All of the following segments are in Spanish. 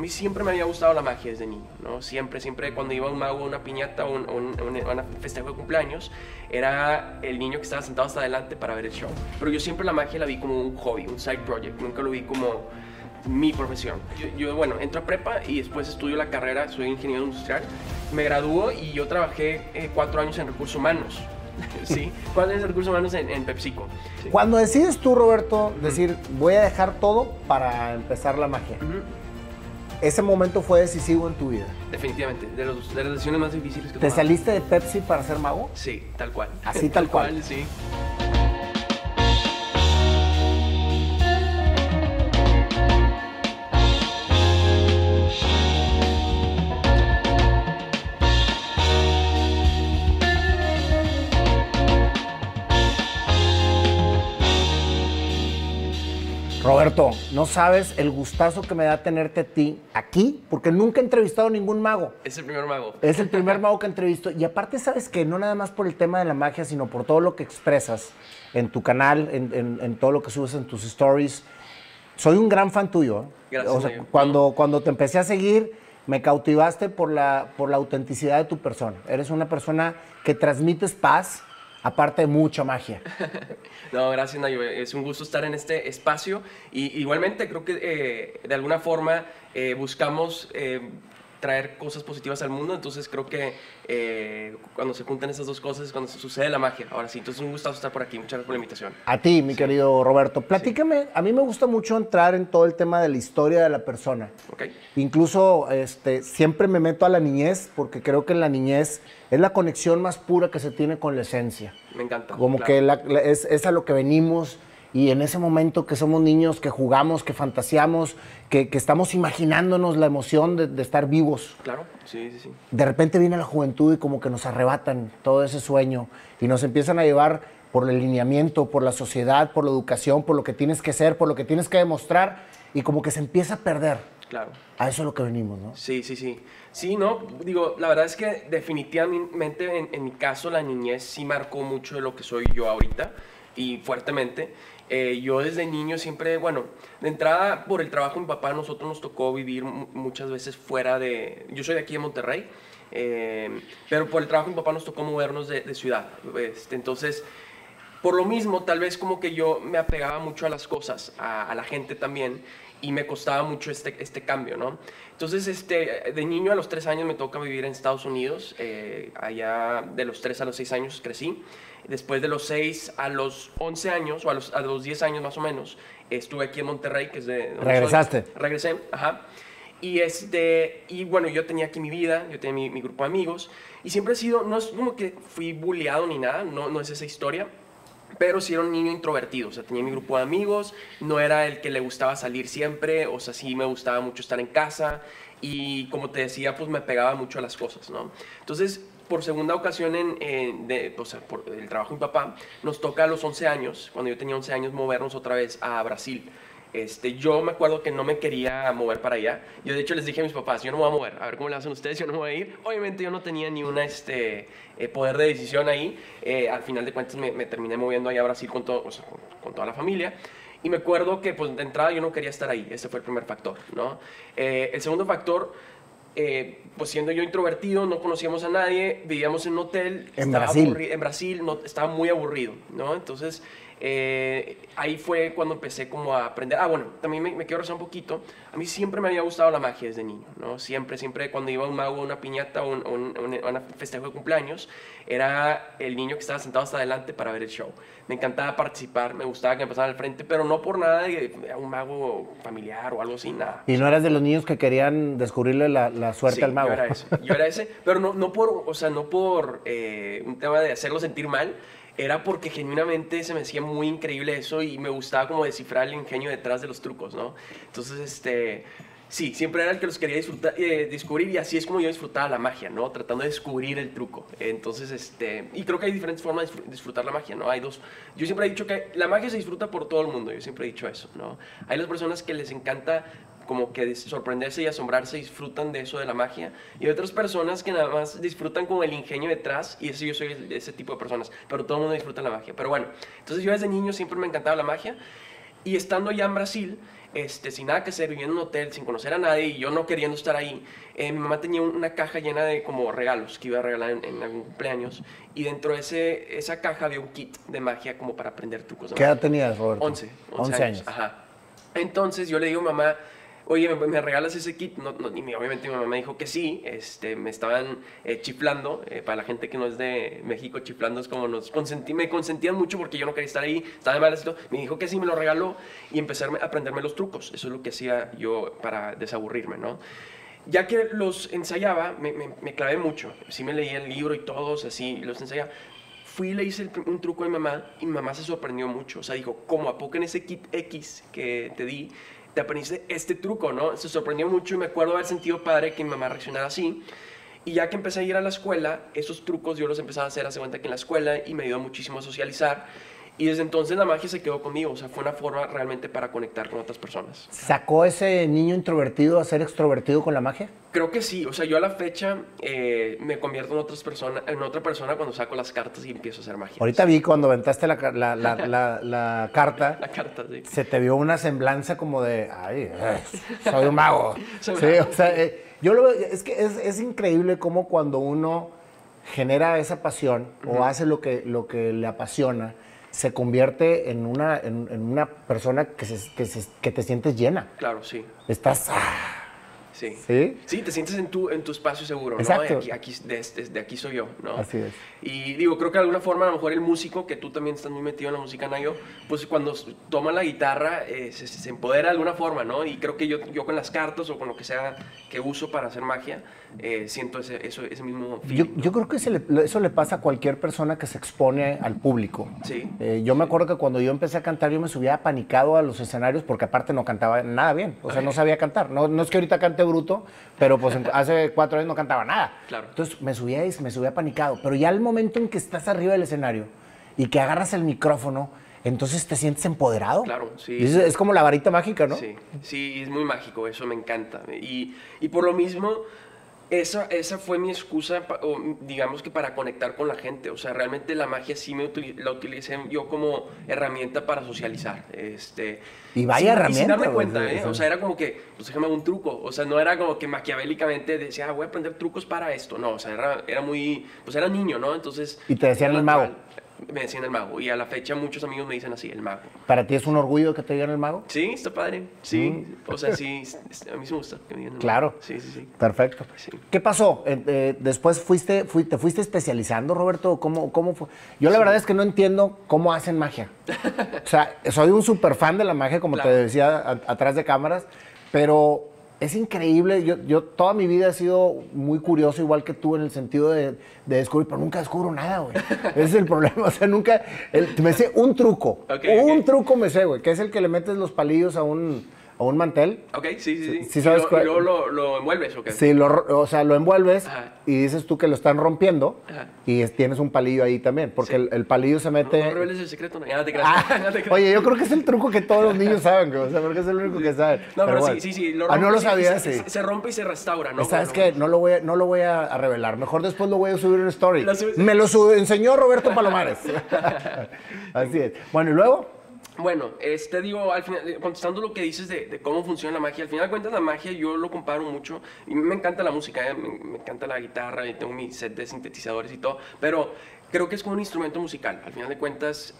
A mí siempre me había gustado la magia desde niño, ¿no? Siempre, siempre cuando iba un mago a una piñata o un, un, un, festejo de cumpleaños, era el niño que estaba sentado hasta adelante para ver el show. Pero yo siempre la magia la vi como un hobby, un side project, nunca lo vi como mi profesión. Yo, bueno, entro a prepa y después estudio la carrera, soy ingeniero industrial, me gradúo y yo trabajé eh, cuatro años en recursos humanos. sí, cuatro años en recursos humanos en, PepsiCo. Cuando decides tú, Roberto, decir, voy a dejar todo para empezar la magia, ese momento fue decisivo en tu vida. Definitivamente, de, los, de las decisiones más difíciles que ¿Te saliste de Pepsi para ser mago? Sí, tal cual. Así tal, cual. Sí. Roberto, no sabes el gustazo que me da tenerte a ti aquí, porque nunca he entrevistado a ningún mago. Es el primer mago. Es el primer mago que entrevisto. Y aparte, sabes que no nada más por el tema de la magia, sino por todo lo que expresas en tu canal, en, todo lo que subes en tus stories. Soy un gran fan tuyo. ¿eh? Gracias. cuando, cuando te empecé a seguir, me cautivaste por la, por la autenticidad de tu persona. Eres una persona que transmites paz aparte mucha magia. no, gracias Nayo, es un gusto estar en este espacio y igualmente creo que eh, de alguna forma eh, buscamos eh, traer cosas positivas al mundo, entonces creo que eh, cuando se juntan esas dos cosas es cuando se sucede la magia. Ahora sí, entonces un gusto estar por aquí, muchas gracias por la invitación. A ti, mi querido Roberto, platícame, a mí me gusta mucho entrar en todo el tema de la historia de la persona. Okay. Incluso este, siempre me meto a la niñez, porque creo que en la niñez es la conexión más pura que se tiene con la esencia. Me encanta. Como que es, es a lo que venimos y en ese momento que somos niños, que jugamos, que fantaseamos, que, estamos imaginándonos la emoción de, estar vivos. Claro, sí, sí, sí. De repente viene la juventud y como que nos arrebatan todo ese sueño y nos empiezan a llevar por el lineamiento, por la sociedad, por la educación, por lo que tienes que ser, por lo que tienes que demostrar y como que se empieza a perder. Claro. A eso es lo que venimos, ¿no? Sí, sí, sí. Sí, no, digo, la verdad es que definitivamente en, en mi caso la niñez sí marcó mucho de lo que soy yo ahorita y fuertemente. Eh, yo desde niño siempre, bueno, de entrada por el trabajo de mi papá, nosotros nos tocó vivir muchas veces fuera de... Yo soy de aquí de Monterrey, eh, pero por el trabajo de mi papá nos tocó movernos de, ciudad. Este, entonces, por lo mismo, tal vez como que yo me apegaba mucho a las cosas, a, la gente también, y me costaba mucho este, este cambio, ¿no? Entonces, este, de niño a los tres años me toca vivir en Estados Unidos, eh, allá de los tres a los seis años crecí. Después de los 6 a los 11 años, o a los, a los 10 años más o menos, estuve aquí en Monterrey, que es de... ¿Regresaste? Regresé, ajá. Y, este, y bueno, yo tenía aquí mi vida, yo tenía mi, grupo de amigos, y siempre he sido, no es como que fui bulleado ni nada, no, no es esa historia, pero sí era un niño introvertido, o sea, tenía mi grupo de amigos, no era el que le gustaba salir siempre, o sea, sí me gustaba mucho estar en casa, y como te decía, pues me pegaba mucho a las cosas, ¿no? Entonces, por segunda ocasión en, o sea, por el trabajo de mi papá, nos toca a los 11 años, cuando yo tenía 11 años, movernos otra vez a Brasil. Este, yo me acuerdo que no me quería mover para allá. Yo de hecho les dije a mis papás, yo no me voy a mover, a ver cómo le hacen ustedes, yo no me voy a ir. Obviamente yo no tenía ni un este, eh, poder de decisión ahí. Eh, al final de cuentas me, terminé moviendo allá a Brasil con, todo, o sea, con, toda la familia. Y me acuerdo que pues de entrada yo no quería estar ahí, ese fue el primer factor, ¿no? Eh, el segundo factor eh, pues siendo yo introvertido, no conocíamos a nadie, vivíamos en un hotel. En Brasil. En Brasil, no, estaba muy aburrido, ¿no? Entonces, eh, ahí fue cuando empecé como a aprender. Ah, bueno, también me, quiero rezar un poquito. A mí siempre me había gustado la magia desde niño, ¿no? Siempre, siempre cuando iba a un mago, una piñata o un, un, festejo de cumpleaños, era el niño que estaba sentado hasta adelante para ver el show. Me encantaba participar, me gustaba que me pasaran al frente, pero no por nada de, un mago familiar o algo así, nada. ¿Y no eras de los niños que querían descubrirle la, suerte al mago? yo era ese. Yo era ese, pero no, no por, o sea, no por eh, un tema de hacerlo sentir mal, era porque genuinamente se me hacía muy increíble eso y me gustaba como descifrar el ingenio detrás de los trucos, ¿no? Entonces, este, sí, siempre era el que los quería disfrutar, eh, descubrir y así es como yo disfrutaba la magia, ¿no? Tratando de descubrir el truco. Entonces, este, y creo que hay diferentes formas de disfrutar la magia, ¿no? Hay dos, yo siempre he dicho que la magia se disfruta por todo el mundo, yo siempre he dicho eso, ¿no? Hay las personas que les encanta como que sorprenderse y asombrarse, disfrutan de eso de la magia. Y hay otras personas que nada más disfrutan como el ingenio detrás, y ese yo soy ese tipo de personas, pero todo el mundo disfruta la magia. Pero bueno, entonces yo desde niño siempre me encantaba la magia. Y estando allá en Brasil, este, sin nada que hacer, viviendo en un hotel, sin conocer a nadie y yo no queriendo estar ahí, eh, mi mamá tenía una caja llena de como regalos que iba a regalar en, en algún cumpleaños y dentro de ese, esa caja había un kit de magia como para aprender trucos de ¿Qué magia. edad tenías, Roberto? 11, 11, 11 años. años. Ajá. Entonces yo le digo a mamá, oye, ¿me, me regalas ese kit? No, no, y obviamente mi mamá me dijo que sí. Este, me estaban eh, chiflando. eh, para la gente que no es de México, chiflando es como nos consentí, me consentían mucho porque yo no quería estar ahí. Estaba de malas y todo. Me dijo que sí, me lo regaló y empecé a aprenderme los trucos. Eso es lo que hacía yo para desaburrirme, ¿no? Ya que los ensayaba, me, me- me clavé mucho. Sí me leía el libro y todos así, los ensayaba. Fui y le hice el un truco a mi mamá y mi mamá se sorprendió mucho. O sea, dijo, ¿cómo a poco en ese kit X que te di te aprendiste este truco, no? Se sorprendió mucho y me acuerdo haber sentido padre que mi mamá reaccionara así. Y ya que empecé a ir a la escuela, esos trucos yo los empezaba a hacer hace cuenta que en la escuela y me ayudó muchísimo a socializar. Y desde entonces la magia se quedó conmigo. O sea, fue una forma realmente para conectar con otras personas. ¿Sacó ese niño introvertido a ser extrovertido con la magia? Creo que sí, o sea, yo a la fecha eh, me convierto en, otras persona, en otra persona cuando saco las cartas y empiezo a hacer magia. Ahorita vi cuando aventaste la, la- la- carta, La carta, sí. se te vio una semblanza como de, ay, eh, soy un mago. Soy sí, mago. o sea, eh, yo lo veo, es que es, es increíble cómo cuando uno genera esa pasión o hace lo que, lo que le apasiona, se convierte en una, en, en una persona que, se- que, se- que te sientes llena. Claro, sí, Estás, ah, sí. ¿sí? Sí, te sientes en tu, en tu espacio seguro, ¿no? Exacto. De aquí, aquí, aquí soy yo, ¿no? Así es. Y digo, creo que de alguna forma, a lo mejor el músico, que tú también estás muy metido en la música, Nayo, pues cuando toma la guitarra eh, se, se empodera de alguna forma, ¿no? Y creo que yo, yo con las cartas o con lo que sea que uso para hacer magia, eh, siento ese, eso, ese mismo Yo, feeling. ¿no? yo creo que se le- eso le pasa a cualquier persona que se expone al público. Sí. Eh, yo me acuerdo que cuando yo empecé a cantar, yo me subía apanicado a los escenarios porque aparte no cantaba nada bien. O sea, no sabía cantar. No, no es que ahorita cante bruto, pero pues hace cuatro años no cantaba nada. Claro. Entonces me subía y me subía apanicado. Pero ya el momento en que estás arriba del escenario y que agarras el micrófono, entonces te sientes empoderado. Claro, sí. Es, es como la varita mágica, ¿no? Sí, sí, es muy mágico, eso me encanta. Y, y por lo mismo, esa, esa fue mi excusa, digamos que para conectar con la gente. O sea, realmente la magia sí me utili- la utilicé yo como herramienta para socializar. Este, Y vaya sin- sin herramienta, darme güey, cuenta, ¿eh? O sea, era como que, pues déjame un truco. O sea, no era como que maquiavélicamente decía, ah, voy a aprender trucos para esto. No, o sea, era, era muy, pues era niño, ¿no? Entonces... Y te decían el mago. Me decían el mago. Y a la fecha muchos amigos me dicen así, el mago. ¿Para ti es un orgullo que te digan el mago? Sí, está padre. Sí, o sea, sí, a mí sí me gusta que me digan el Mm. Claro. mago. Sí, sí, sí. Perfecto. Sí. ¿Qué pasó? Eh, eh, después fuiste, fui- te fuiste especializando, Roberto. ¿Cómo, cómo fue? Yo la verdad es que no entiendo cómo hacen magia. O sea, soy un super fan de la magia, como Claro. te decía a- atrás de cámaras, pero es increíble. Yo, yo toda mi vida he sido muy curioso, igual que tú, en el sentido de, de descubrir, pero nunca descubro nada, güey. Ese es el problema. O sea, nunca. el- me sé un truco. Un truco me sé, güey, que es el que le metes los palillos a un, a un mantel. Ok, sí, sí, sí. Sí, ¿Y sabes lo- y lo, lo envuelves o qué? Sí, lo, o sea, lo envuelves Ajá. y dices tú que lo están rompiendo Ajá. y es- tienes un palillo ahí también, porque Sí. el, el palillo se mete... no reveles el secreto, no, ya no te creas. Ah, no te creas. oye, yo creo que es el truco que todos los niños saben, o sea, porque es el único que saben. No, pero, bueno. sí, sí, sí. Lo ah, no lo se, sí. se- se rompe y se restaura, ¿no? ¿Sabes Bueno, qué? No lo voy a, no lo voy a, revelar. Mejor después lo voy a subir en story. Me lo enseñó Roberto Palomares. Así es. Bueno, ¿y luego? Bueno, este digo, al final, eh, contestando lo que dices de, cómo funciona la magia, al final de cuentas la magia yo lo comparo mucho, y me encanta la música, eh, me, encanta la guitarra, tengo mi set de sintetizadores y todo, pero creo que es como un instrumento musical, al final de cuentas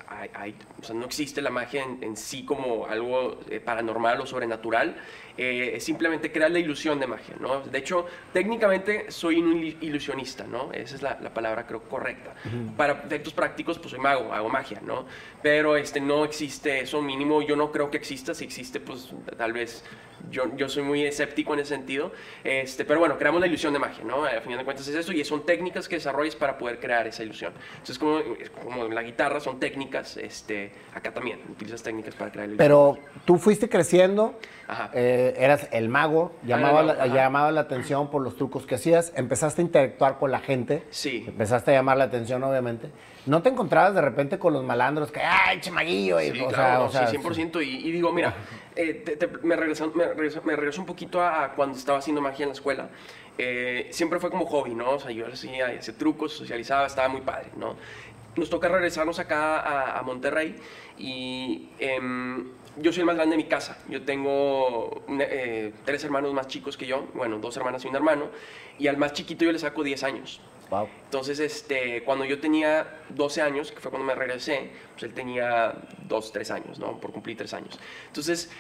no existe la magia en, en sí como algo eh, paranormal o sobrenatural, eh, simplemente crear la ilusión de magia, ¿no? De hecho, técnicamente soy un ilusionista, ¿no? Esa es la, la palabra creo correcta. Para efectos prácticos, pues soy mago, hago magia, ¿no? Pero este, no existe eso mínimo, yo no creo que exista, si existe, pues tal vez yo, yo soy muy escéptico en ese sentido, este, pero bueno, creamos la ilusión de magia, ¿no? Al final de cuentas es eso y son técnicas que desarrollas para poder crear esa ilusión. Entonces, como, la guitarra son técnicas, este, acá también utilizas técnicas para crear la ilusión. Pero tú fuiste creciendo, Ajá. eh, eras el mago, llamaba, mago, la, llamaba la atención por los trucos que hacías, empezaste a interactuar con la gente, Sí. empezaste a llamar la atención, obviamente. ¿No te encontrabas de repente con los malandros que, ay, chemaguillo? y, Sí, o claro, sea, no, o sí, 100%. Y, y digo, mira, eh, te- te- me, regreso, me, regreso, me regreso un poquito a, cuando estaba haciendo magia en la escuela. Eh, siempre fue como hobby, ¿no? O sea, yo hacía, hacía trucos, socializaba, estaba muy padre, ¿no? Nos toca regresarnos acá a, a Monterrey y em, yo soy el más grande de mi casa. Yo tengo eh, tres hermanos más chicos que yo, bueno, dos hermanas y un hermano, y al más chiquito yo le saco 10 años. Wow. Entonces, este, cuando yo tenía 12 años, que fue cuando me regresé, pues él tenía 2, 3 años, ¿no? Por cumplir 3 años. Entonces,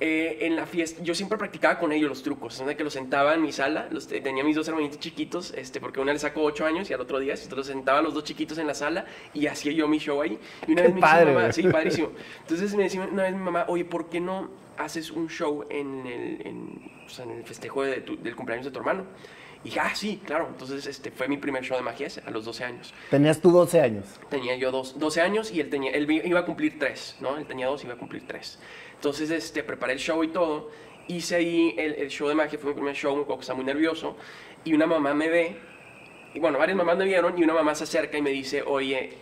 eh, en la fiesta, yo siempre practicaba con ellos los trucos, de que los sentaba en mi sala, los, tenía mis dos hermanitos chiquitos, este, porque una le sacó 8 años y al otro día, entonces los sentaba los dos chiquitos en la sala y hacía yo mi show ahí. Y una Qué vez me padre, mamá, sí, padrísimo. Entonces me decía una vez mi mamá, oye, ¿por qué no haces un show en el, en, o sea, en el festejo de tu- del cumpleaños de tu hermano? Y dije, ah, sí, claro. Entonces este, fue mi primer show de magia ese, a los 12 años. Tenías tú 12 años. Tenía yo dos, 12 años y él, tenía, él iba a cumplir 3, ¿no? Él tenía 2 y iba a cumplir 3. Entonces este, preparé el show y todo. Hice ahí el, el show de magia, fue mi primer show, me acuerdo que estaba muy nervioso. Y una mamá me ve, y bueno, varias mamás me vieron y una mamá se acerca y me dice, oye,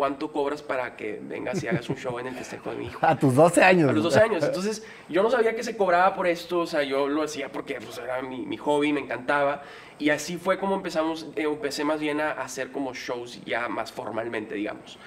¿cuánto cobras para que vengas y hagas un show en el festejo de mi hijo? A tus 12 años. A los 12 años. Entonces, yo no sabía que se cobraba por esto, o sea, yo lo hacía porque pues, era mi, mi hobby, me encantaba. Y así fue como empezamos, eh, empecé más bien a hacer como shows ya más formalmente, digamos.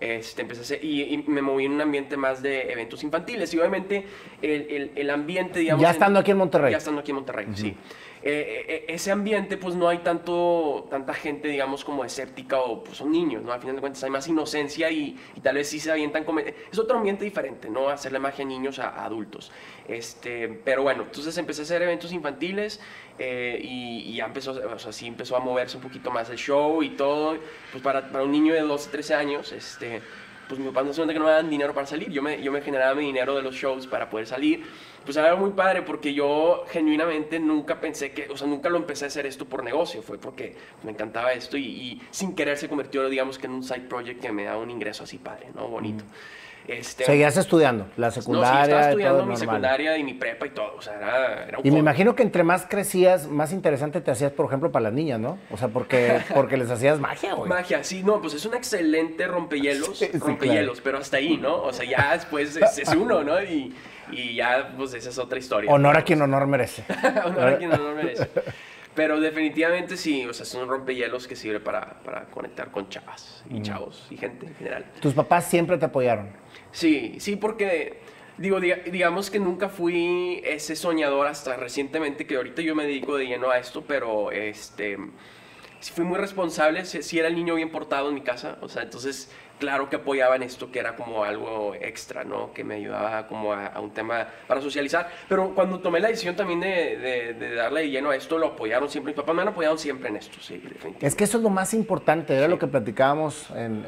Este, empecé a hacer, y, y me moví en un ambiente más de eventos infantiles. Y obviamente el, el, el ambiente, digamos... Ya estando aquí en Monterrey. Ya estando aquí en Monterrey, sí. Eh, eh, ese ambiente, pues no hay tanto, tanta gente, digamos, como escéptica o pues son niños, ¿no? Al final de cuentas hay más inocencia y, tal vez sí se avientan. Es otro ambiente diferente, ¿no? Hacerle magia a niños a, a adultos. Este, pero bueno, entonces empecé a hacer eventos infantiles eh, y, y ya empezó, o sea, sí empezó a moverse un poquito más el show y todo. Pues para, para un niño de 12, 13 años, este pues mi papá no cuenta que no me daban dinero para salir. Yo me, yo me generaba mi dinero de los shows para poder salir. Pues era muy padre porque yo genuinamente nunca pensé que, o sea, nunca lo empecé a hacer esto por negocio. Fue porque me encantaba esto y, sin querer se convirtió, digamos, en un side project que me daba un ingreso así padre, ¿no? Bonito. Este, Seguías estudiando la no, sí, secundaria. estaba estudiando todo mi normal. secundaria y mi prepa y todo. O sea, era, era un Y me imagino que entre más crecías, más interesante te hacías, por ejemplo, para las niñas, ¿no? O sea, porque, porque les hacías magia, güey. Magia, sí, no, pues es un excelente rompehielos, Sí, sí, rompehielos, pero hasta ahí, ¿no? O sea, ya después es, es uno, ¿no? Y, y ya, pues esa es otra historia. Honor a quien honor merece. Honor a quien honor merece. Pero definitivamente sí, o sea, es un rompehielos que sirve para, para conectar con chavas y chavos y gente en general. Tus papás siempre te apoyaron. Sí, sí, porque digo, diga- digamos que nunca fui ese soñador hasta recientemente, que ahorita yo me dedico de lleno a esto, pero este, sí fui muy responsable, sí, sí era el niño bien portado en mi casa, o sea, entonces claro que apoyaba en esto, que era como algo extra, ¿no? Que me ayudaba como a, a un tema para socializar, pero cuando tomé la decisión también de, de- de darle de lleno a esto, lo apoyaron siempre, mis papás me han apoyado siempre en esto, sí, definitivamente. Es que eso es lo más importante, era lo que platicábamos en-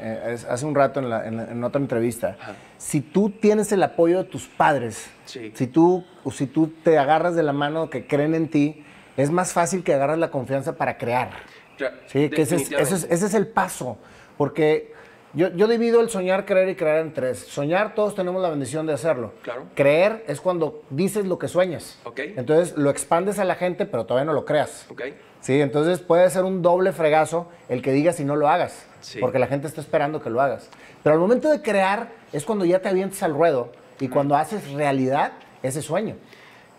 hace un rato en, la- en- en otra entrevista. Ajá. Si tú tienes el apoyo de tus padres, Sí. si, tú, o si tú te agarras de la mano que creen en ti, es más fácil que agarras la confianza para crear. Sí, que ese es, ese es- ese es el paso. Porque yo, yo divido el soñar, creer y creer en tres. Soñar, todos tenemos la bendición de hacerlo. Claro. Creer es cuando dices lo que sueñas. Ok. Entonces lo expandes a la gente, pero todavía no lo creas. Ok. Sí, entonces puede ser un doble fregazo el que digas y no lo hagas. Sí. Porque la gente está esperando que lo hagas. Pero al momento de crear es cuando ya te avientas al ruedo y cuando haces realidad ese sueño.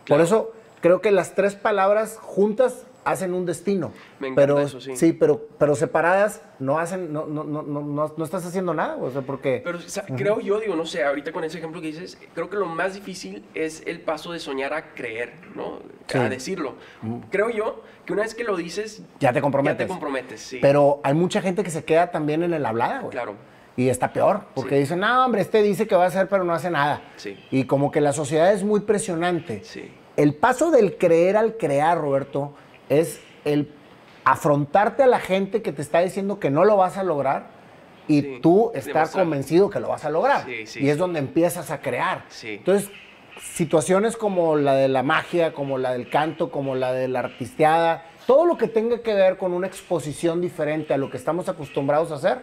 Por eso creo que las tres palabras juntas hacen un destino. Me encanta pero, eso, sí. pero, pero separadas no hacen, no, no, no, no, no, no estás haciendo nada. O sea, porque Pero o sea, creo yo, digo, no sé, ahorita con ese ejemplo que dices, creo que lo más difícil es el paso de soñar a creer, ¿no? Sí. A decirlo. Creo yo que una vez que lo dices, ya te ya comprometes. te comprometes, sí. Pero hay mucha gente que se queda también en el hablada, güey. Claro. Y está peor, porque Sí. dicen, no, hombre, este dice que va a hacer, pero no hace nada. Sí. Y como que la sociedad es muy presionante. Sí. El paso del creer al crear, Roberto, es el afrontarte a la gente que te está diciendo que no lo vas a lograr y Sí, tú estar demostrar. convencido que lo vas a lograr. Sí, sí, y es donde empiezas a crear. Entonces, situaciones como la de la magia, como la del canto, como la de la artisteada, todo lo que tenga que ver con una exposición diferente a lo que estamos acostumbrados a hacer,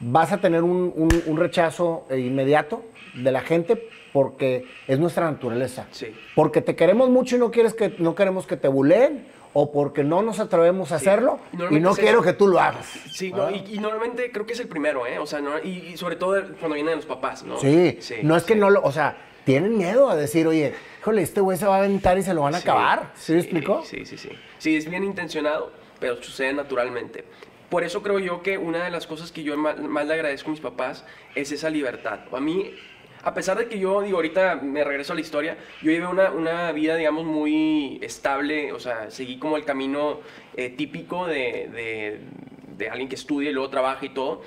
vas a tener un, un- un rechazo eh, inmediato de la gente porque es nuestra naturaleza. Porque te queremos mucho y no, quieres que, no queremos que te buleen o porque no nos atrevemos a Sí. hacerlo Y no quiero que tú lo hagas. Sí, no, y, y normalmente creo que es el primero, ¿eh? O sea, no- y, y sobre todo cuando vienen los papás, ¿no? Sí, no es que sí. no lo, o sea, tienen miedo a decir, oye, híjole, este güey se va a aventar y se lo van a Sí, acabar. ¿Sí, me explicó? Sí, sí, sí. Sí, es bien intencionado, pero sucede naturalmente. Por eso creo yo que una de las cosas que yo más, le agradezco a mis papás es esa libertad. A mí, a pesar de que yo, digo, ahorita me regreso a la historia, yo llevé una, una vida, digamos, muy estable, o sea, seguí como el camino eh, típico de, de, de alguien que estudia y luego trabaja y todo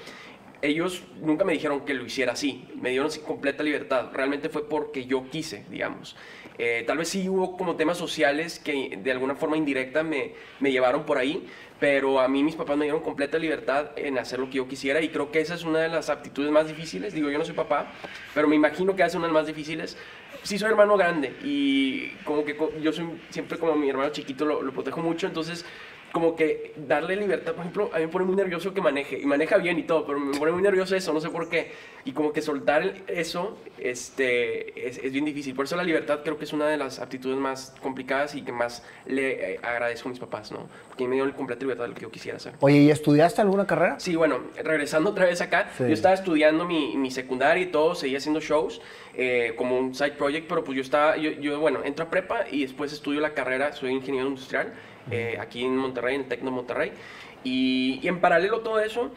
ellos nunca me dijeron que lo hiciera así, me dieron completa libertad, realmente fue porque yo quise, digamos. Eh, tal vez sí hubo como temas sociales que de alguna forma indirecta me, me llevaron por ahí, pero a mí mis papás me dieron completa libertad en hacer lo que yo quisiera y creo que esa es una de las aptitudes más difíciles. Digo, yo no soy papá, pero me imagino que hace una de las más difíciles. Sí soy hermano grande y como que yo soy siempre como mi hermano chiquito, lo, lo protejo mucho, entonces como que darle libertad, por ejemplo, a mí me pone muy nervioso que maneje, y maneja bien y todo, pero me pone muy nervioso eso, no sé por qué, y como que soltar eso este, es, es bien difícil, por eso la libertad creo que es una de las aptitudes más complicadas y que más le eh, agradezco a mis papás, ¿no? Porque me dieron completa libertad de lo que yo quisiera hacer. Oye, ¿y estudiaste alguna carrera? Sí, bueno, regresando otra vez acá, yo estaba estudiando mi, mi secundaria y todo, seguía haciendo shows eh, como un side project, pero pues yo estaba, yo, yo, bueno, entro a prepa y después estudio la carrera, soy ingeniero industrial, eh, aquí en Monterrey, en Tecno Monterrey. Y, y, en paralelo todo eso,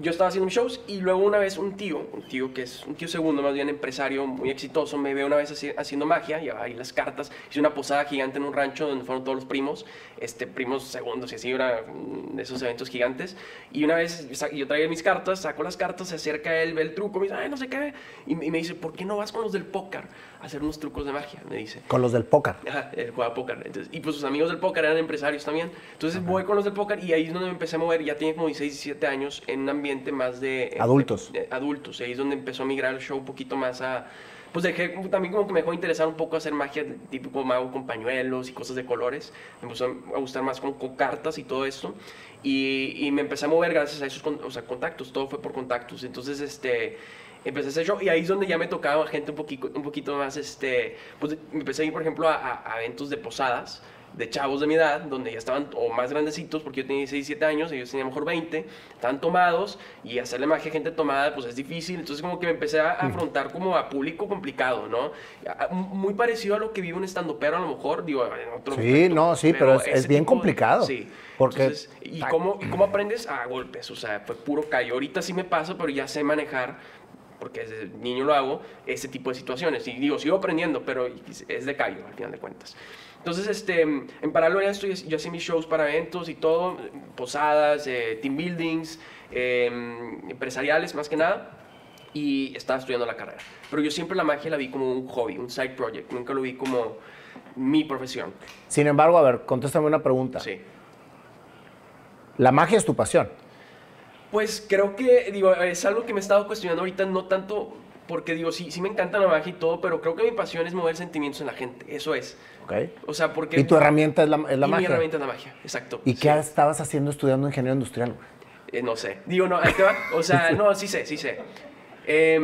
yo estaba haciendo shows y luego una vez un tío, un tío que es un tío segundo, más bien empresario muy exitoso, me ve una vez haciendo magia, llevaba ahí las cartas, hice una posada gigante en un rancho donde fueron todos los primos, este, primos segundos y así, era de esos eventos gigantes. Y una vez yo traía mis cartas, saco las cartas, se acerca él, ve el truco, me dice, ay, no sé qué, y, y me dice, ¿por qué no vas con los del póker? hacer unos trucos de magia, me dice. Con los del póker. Ajá, él juega póker. Entonces, y pues sus amigos del póker eran empresarios también. Entonces voy con los del póker y ahí es donde me empecé a mover. Ya tenía como 16, 17 años en un ambiente más de... Adultos. De, de, adultos. Y ahí es donde empezó a migrar el show un poquito más a... Pues dejé, también como que me dejó interesar un poco hacer magia típico mago con pañuelos y cosas de colores. Me empezó a gustar más con, con cartas y todo esto. Y, y, me empecé a mover gracias a esos o sea, contactos. Todo fue por contactos. Entonces, este empecé a hacer show y ahí es donde ya me tocaba gente un poquito, un poquito más, este, pues empecé a ir, por ejemplo, a, a eventos de posadas de chavos de mi edad, donde ya estaban o más grandecitos, porque yo tenía 16, 17 años, ellos tenían mejor 20, estaban tomados y hacerle magia a gente tomada pues es difícil, entonces como que me empecé a afrontar como a público complicado, ¿no? Muy parecido a lo que vive un estando pero a lo mejor, digo, en otro Sí, no, sí, pero, es, es bien complicado. De, sí. Porque, entonces, ¿y cómo, ¿cómo aprendes? A golpes, o sea, fue puro callo. Ahorita sí me pasa, pero ya sé manejar porque desde niño lo hago, ese tipo de situaciones. Y digo, sigo aprendiendo, pero es de callo, al final de cuentas. Entonces, este, en paralelo a esto, yo hacía mis shows para eventos y todo, posadas, eh, team buildings, eh, empresariales más que nada, y estaba estudiando la carrera. Pero yo siempre la magia la vi como un hobby, un side project, nunca lo vi como mi profesión. Sin embargo, a ver, contéstame una pregunta. Sí. La magia es tu pasión. Pues creo que, digo, es algo que me he estado cuestionando ahorita, no tanto porque, digo, sí, sí me encanta la magia y todo, pero creo que mi pasión es mover sentimientos en la gente, eso es. Okay. O sea, porque... ¿Y tu herramienta es la, es la y magia? mi herramienta es la magia, exacto. ¿Y qué estabas haciendo estudiando ingeniero industrial? Eh, no sé. Digo, no, ahí te va. O sea, no, sí sé, sí sé. Eh,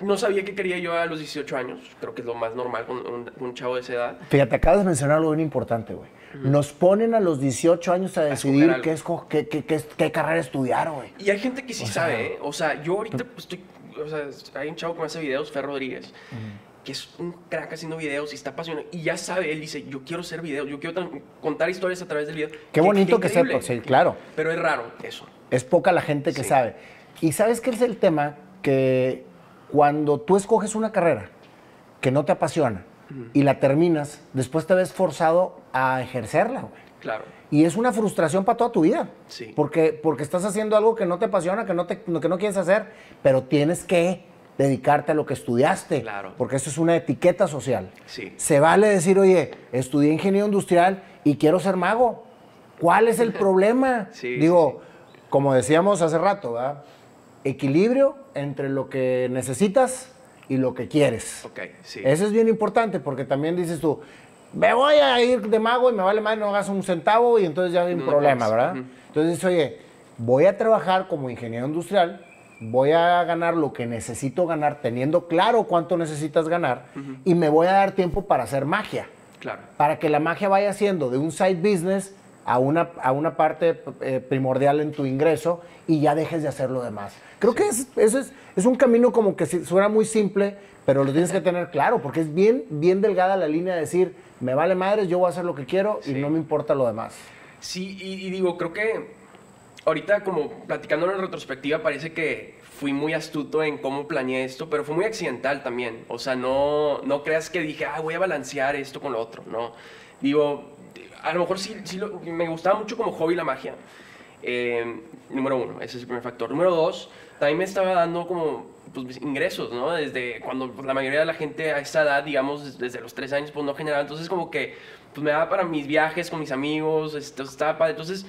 no sabía qué quería yo a los 18 años. Creo que es lo más normal con un, un chavo de esa edad. Fíjate, acabas de mencionar algo bien importante, güey. Nos ponen a los 18 años a decidir a qué, qué, qué, qué, qué, carrera estudiar, güey. Y hay gente que sí o sabe, sea, ¿eh? O sea, yo ahorita pues, estoy... O sea, hay un chavo que me hace videos, Fer Rodríguez, uh -huh. que es un crack haciendo videos y está apasionado. Y ya sabe, él dice, yo quiero hacer videos, yo quiero contar historias a través del video. Qué bonito que sepa, sí, claro. Pero es raro eso. Es poca la gente que sí. sabe. Y ¿sabes qué es el tema? Que cuando tú escoges una carrera que no te apasiona, y la terminas, después te ves forzado a ejercerla, güey. Claro. Y es una frustración para toda tu vida. Sí. Porque, porque estás haciendo algo que no te apasiona, que no, te, que no quieres hacer, pero tienes que dedicarte a lo que estudiaste. Claro. Porque eso es una etiqueta social. Sí. Se vale decir, oye, estudié ingeniería industrial y quiero ser mago. ¿Cuál es el problema? Sí, Digo, sí, sí. como decíamos hace rato, ¿verdad? equilibrio entre lo que necesitas y lo que quieres. Okay, sí. Eso es bien importante porque también dices tú, me voy a ir de mago y me vale más, no hagas un centavo y entonces ya hay un no, problema, no, ¿verdad? Uh -huh. Entonces dices, oye, voy a trabajar como ingeniero industrial, voy a ganar lo que necesito ganar teniendo claro cuánto necesitas ganar uh -huh. y me voy a dar tiempo para hacer magia. Claro. Para que la magia vaya siendo de un side business a una, a una parte eh, primordial en tu ingreso y ya dejes de hacer lo demás. Creo sí. que es, eso es, es, un camino como que suena muy simple, pero lo tienes que tener claro, porque es bien, bien delgada la línea de decir, me vale madres, yo voy a hacer lo que quiero sí. y no me importa lo demás. Sí, y, y, digo, creo que ahorita como platicando en retrospectiva parece que fui muy astuto en cómo planeé esto, pero fue muy accidental también. O sea, no, no creas que dije, ah, voy a balancear esto con lo otro, ¿no? Digo, a lo mejor sí, sí me gustaba mucho como hobby la magia. Eh, número uno, ese es el primer factor. Número dos, también me estaba dando como pues, ingresos, ¿no? Desde cuando la mayoría de la gente a esa edad, digamos, desde los tres años, pues no generaba. Entonces, como que pues me daba para mis viajes con mis amigos, esto estaba padre. Entonces,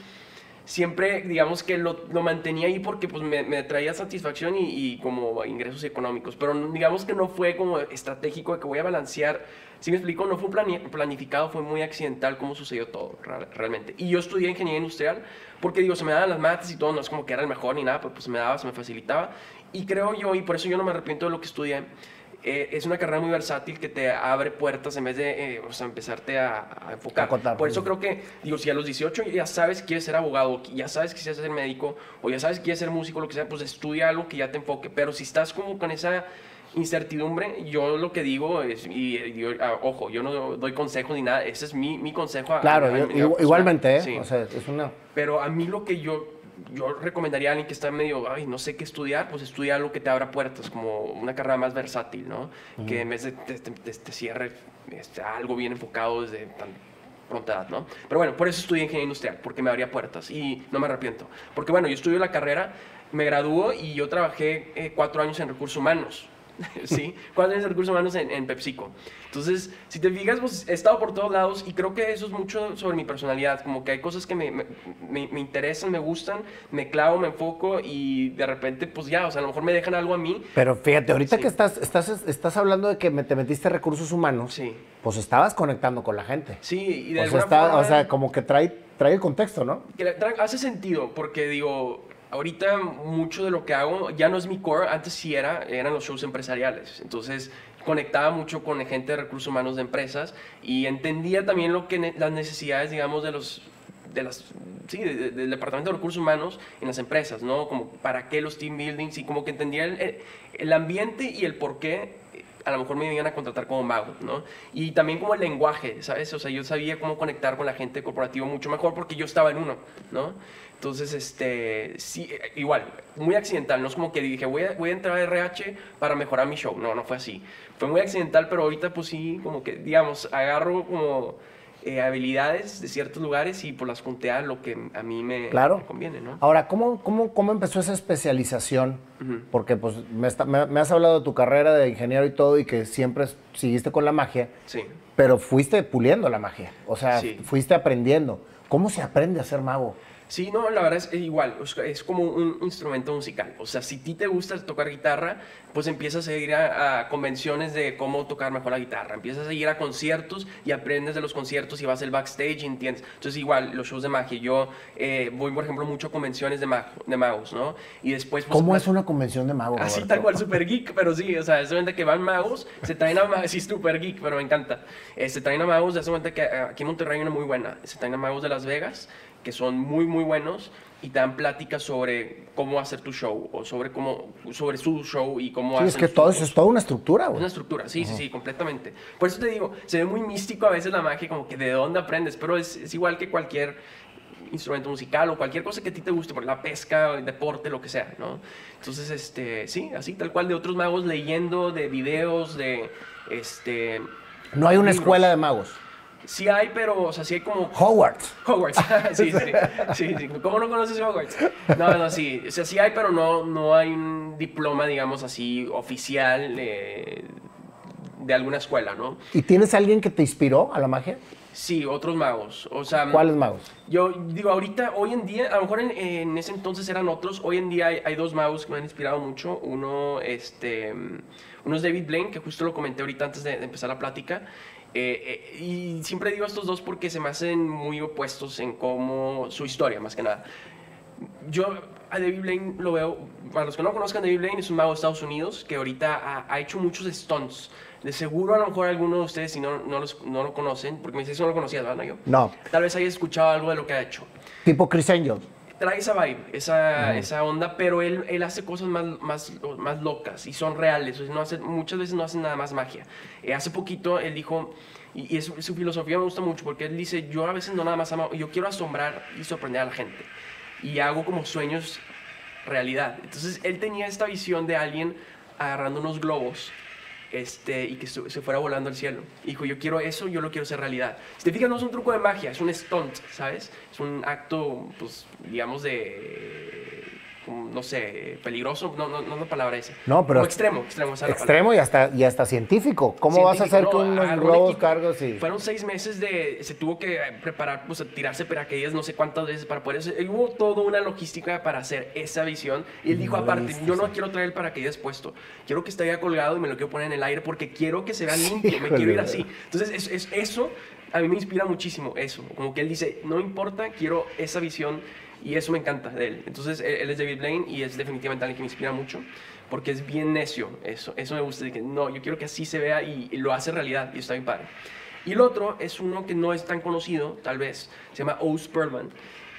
siempre, digamos que lo, lo, mantenía ahí porque pues me, me traía satisfacción y, y, como ingresos económicos. Pero digamos que no fue como estratégico de que voy a balancear. Si me explico, no fue planificado, fue muy accidental cómo sucedió todo realmente. Y yo estudié ingeniería industrial porque digo, se me daban las mates y todo, no es como que era el mejor ni nada, pero pues se me daba, se me facilitaba. Y creo yo, y por eso yo no me arrepiento de lo que estudié, eh, es una carrera muy versátil que te abre puertas en vez de eh, o sea, empezarte a, a enfocar. A Por eso creo que, digo, si a los 18 ya sabes que quieres ser abogado, ya sabes que quieres ser médico, o ya sabes que quieres ser músico, lo que sea, pues estudia algo que ya te enfoque. Pero si estás como con esa incertidumbre, yo lo que digo es, y, ah, ojo, yo no doy consejos ni nada, ese es mi, mi consejo. Claro, igualmente, ¿eh? O sea, es una... Pero a mí lo que yo yo recomendaría a alguien que está medio, ay, no sé qué estudiar, pues estudia algo que te abra puertas, como una carrera más versátil, ¿no? Que en vez de te, te, cierre este, algo bien enfocado desde tan pronta edad, ¿no? Pero bueno, por eso estudié ingeniería industrial, porque me abría puertas y no me arrepiento. Porque bueno, yo estudié la carrera, me graduó y yo trabajé eh, cuatro años en recursos humanos. ¿sí? Años de recursos humanos en, en, PepsiCo. Entonces, si te fijas, pues he estado por todos lados y creo que eso es mucho sobre mi personalidad, como que hay cosas que me, me, me, interesan, me gustan, me clavo, me enfoco y de repente, pues ya, o sea, a lo mejor me dejan algo a mí. Pero fíjate, ahorita que estás, estás, estás hablando de que te metiste recursos humanos, sí. pues estabas conectando con la gente. Sí, y de o sea, está, forma, O sea, como que trae, trae el contexto, ¿no? Que hace sentido, porque digo, ahorita mucho de lo que hago ya no es mi core, antes sí era, eran los shows empresariales. Entonces conectaba mucho con gente de recursos humanos de empresas y entendía también lo que las necesidades, digamos, de los de las sí, del departamento de recursos humanos en las empresas, ¿no? Como para qué los team buildings y como que entendía el, el ambiente y el por qué a lo mejor me iban a contratar como mago, ¿no? Y también como el lenguaje, ¿sabes? O sea, yo sabía cómo conectar con la gente corporativa mucho mejor porque yo estaba en uno, ¿no? Entonces, este, sí, igual, muy accidental, no es como que dije, voy a, voy a entrar a RH para mejorar mi show, no, no fue así. Fue muy accidental, pero ahorita pues sí, como que, digamos, agarro como eh, habilidades de ciertos lugares y por las junté a lo que a mí me, claro. me conviene, ¿no? Ahora, ¿cómo, cómo, cómo empezó esa especialización? Uh -huh. Porque pues me, está, me, me, has hablado de tu carrera de ingeniero y todo y que siempre seguiste con la magia, sí. pero fuiste puliendo la magia, o sea, Sí. fuiste aprendiendo. ¿Cómo se aprende a ser mago? Sí, no, la verdad es igual, es como un instrumento musical. O sea, si a ti te gusta tocar guitarra, pues empiezas a ir a, a, convenciones de cómo tocar mejor la guitarra. Empiezas a ir a conciertos y aprendes de los conciertos y vas al backstage y entiendes. Entonces, igual, los shows de magia. Yo eh, voy, por ejemplo, mucho a convenciones de, de magos, ¿no? Y después... Pues, ¿Cómo es una convención de magos? Así tal cual, super geek, pero sí, o sea, es cuenta que van magos, se traen a magos, sí, super geek, pero me encanta. Eh, se traen a magos, se cuenta que aquí en Monterrey hay una muy buena. Se traen a magos de Las Vegas que son muy muy buenos y te dan pláticas sobre cómo hacer tu show o sobre cómo sobre su show y cómo sí, es que todo eso es toda una estructura, es güey. una estructura, sí, sí, sí, completamente. Por eso te digo, se ve muy místico a veces la magia, como que de dónde aprendes, pero es, es igual que cualquier instrumento musical o cualquier cosa que a ti te guste, por la pesca, el deporte, lo que sea, ¿no? Entonces, este, sí, así tal cual de otros magos leyendo, de videos, de, este... No hay una libros. escuela de magos. Sí hay, pero, o sea, sí hay como... Hogwarts. Hogwarts, sí, sí, sí, sí. ¿Cómo no conoces Hogwarts? No, no, sí, o sea, sí hay, pero no, no hay un diploma, digamos así, oficial eh, de alguna escuela, ¿no? ¿Y tienes alguien que te inspiró a la magia? Sí, otros magos, o sea... ¿Cuáles magos? Yo digo, ahorita, hoy en día, a lo mejor en, en ese entonces eran otros, hoy en día hay, hay, dos magos que me han inspirado mucho. Uno, este, uno es David Blaine, que justo lo comenté ahorita antes de, de empezar la plática. Eh, eh, y siempre digo estos dos porque se me hacen muy opuestos en cómo su historia, más que nada. Yo a David Blaine lo veo, para los que no conozcan, David Blaine es un mago de Estados Unidos que ahorita ha, ha hecho muchos stunts. De seguro a lo mejor alguno de ustedes, si no, no, los, no lo conocen, porque me dice que no lo conocías, ¿verdad? Yo. No. Tal vez hayas escuchado algo de lo que ha hecho. Tipo Chris Angel. Trae esa vibe, esa, uh -huh. esa onda, pero él, él hace cosas más, más, más locas y son reales. O sea, no hace, muchas veces no hacen nada más magia. Eh, hace poquito él dijo, y, y es, su filosofía me gusta mucho porque él dice, yo a veces no nada más amo, yo quiero asombrar y sorprender a la gente. y hago como sueños realidad. Entonces él tenía esta visión de alguien agarrando unos globos este, y que se fuera volando al cielo. Dijo, yo quiero eso, yo lo quiero hacer realidad. Si te fijas, no es un truco de magia, es un stunt, ¿sabes? Es un acto, pues, digamos, de, como, no sé, peligroso, no, no, no es la palabra esa. No, pero- Como extremo, extremo, esa es la. Extremo y hasta, y hasta científico. ¿Cómo vas a hacer Científico, con no, unos globos cargos y...? Fueron seis meses de. Se tuvo que preparar, pues, a tirarse paracaídas no sé cuántas veces para poder hacer. Hubo toda una logística para hacer esa visión. Y él dijo, No aparte, viste, yo no sí. quiero traer el paracaídas puesto. Quiero que esté ya colgado y me lo quiero poner en el aire porque quiero que se vea limpio. me quiero ir así. Entonces, es, es- eso a mí me inspira muchísimo. Eso. Como que él dice, no importa, quiero esa visión. Y eso me encanta de él. Entonces, él, es David Blaine y es definitivamente alguien que me inspira mucho. Porque es bien necio. Eso, eso me gusta. De que, no, yo quiero que así se vea y, lo hace realidad. Y está bien padre. Y el otro es uno que no es tan conocido, tal vez. Se llama Oz Perlman.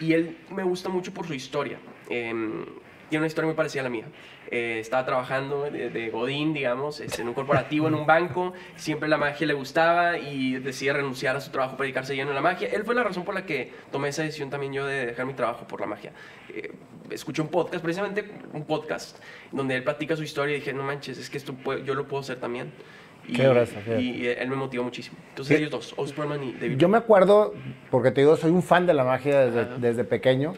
Y él me gusta mucho por su historia. Em, tiene una historia muy parecida a la mía. Eh, estaba trabajando de, de Godín, digamos, este, en un corporativo, en un banco. Siempre la magia le gustaba y decide renunciar a su trabajo para dedicarse lleno a la magia. Él fue la razón por la que tomé esa decisión también yo de dejar mi trabajo por la magia. Eh, escuché un podcast, precisamente un podcast, donde él platica su historia y dije, no manches, es que esto puede- yo lo puedo hacer también. Y, Qué fíjate. y él me motivó muchísimo. Entonces Sí. ellos dos, Oz Perlman y David Yo me acuerdo, porque te digo, soy un fan de la magia desde, desde pequeño.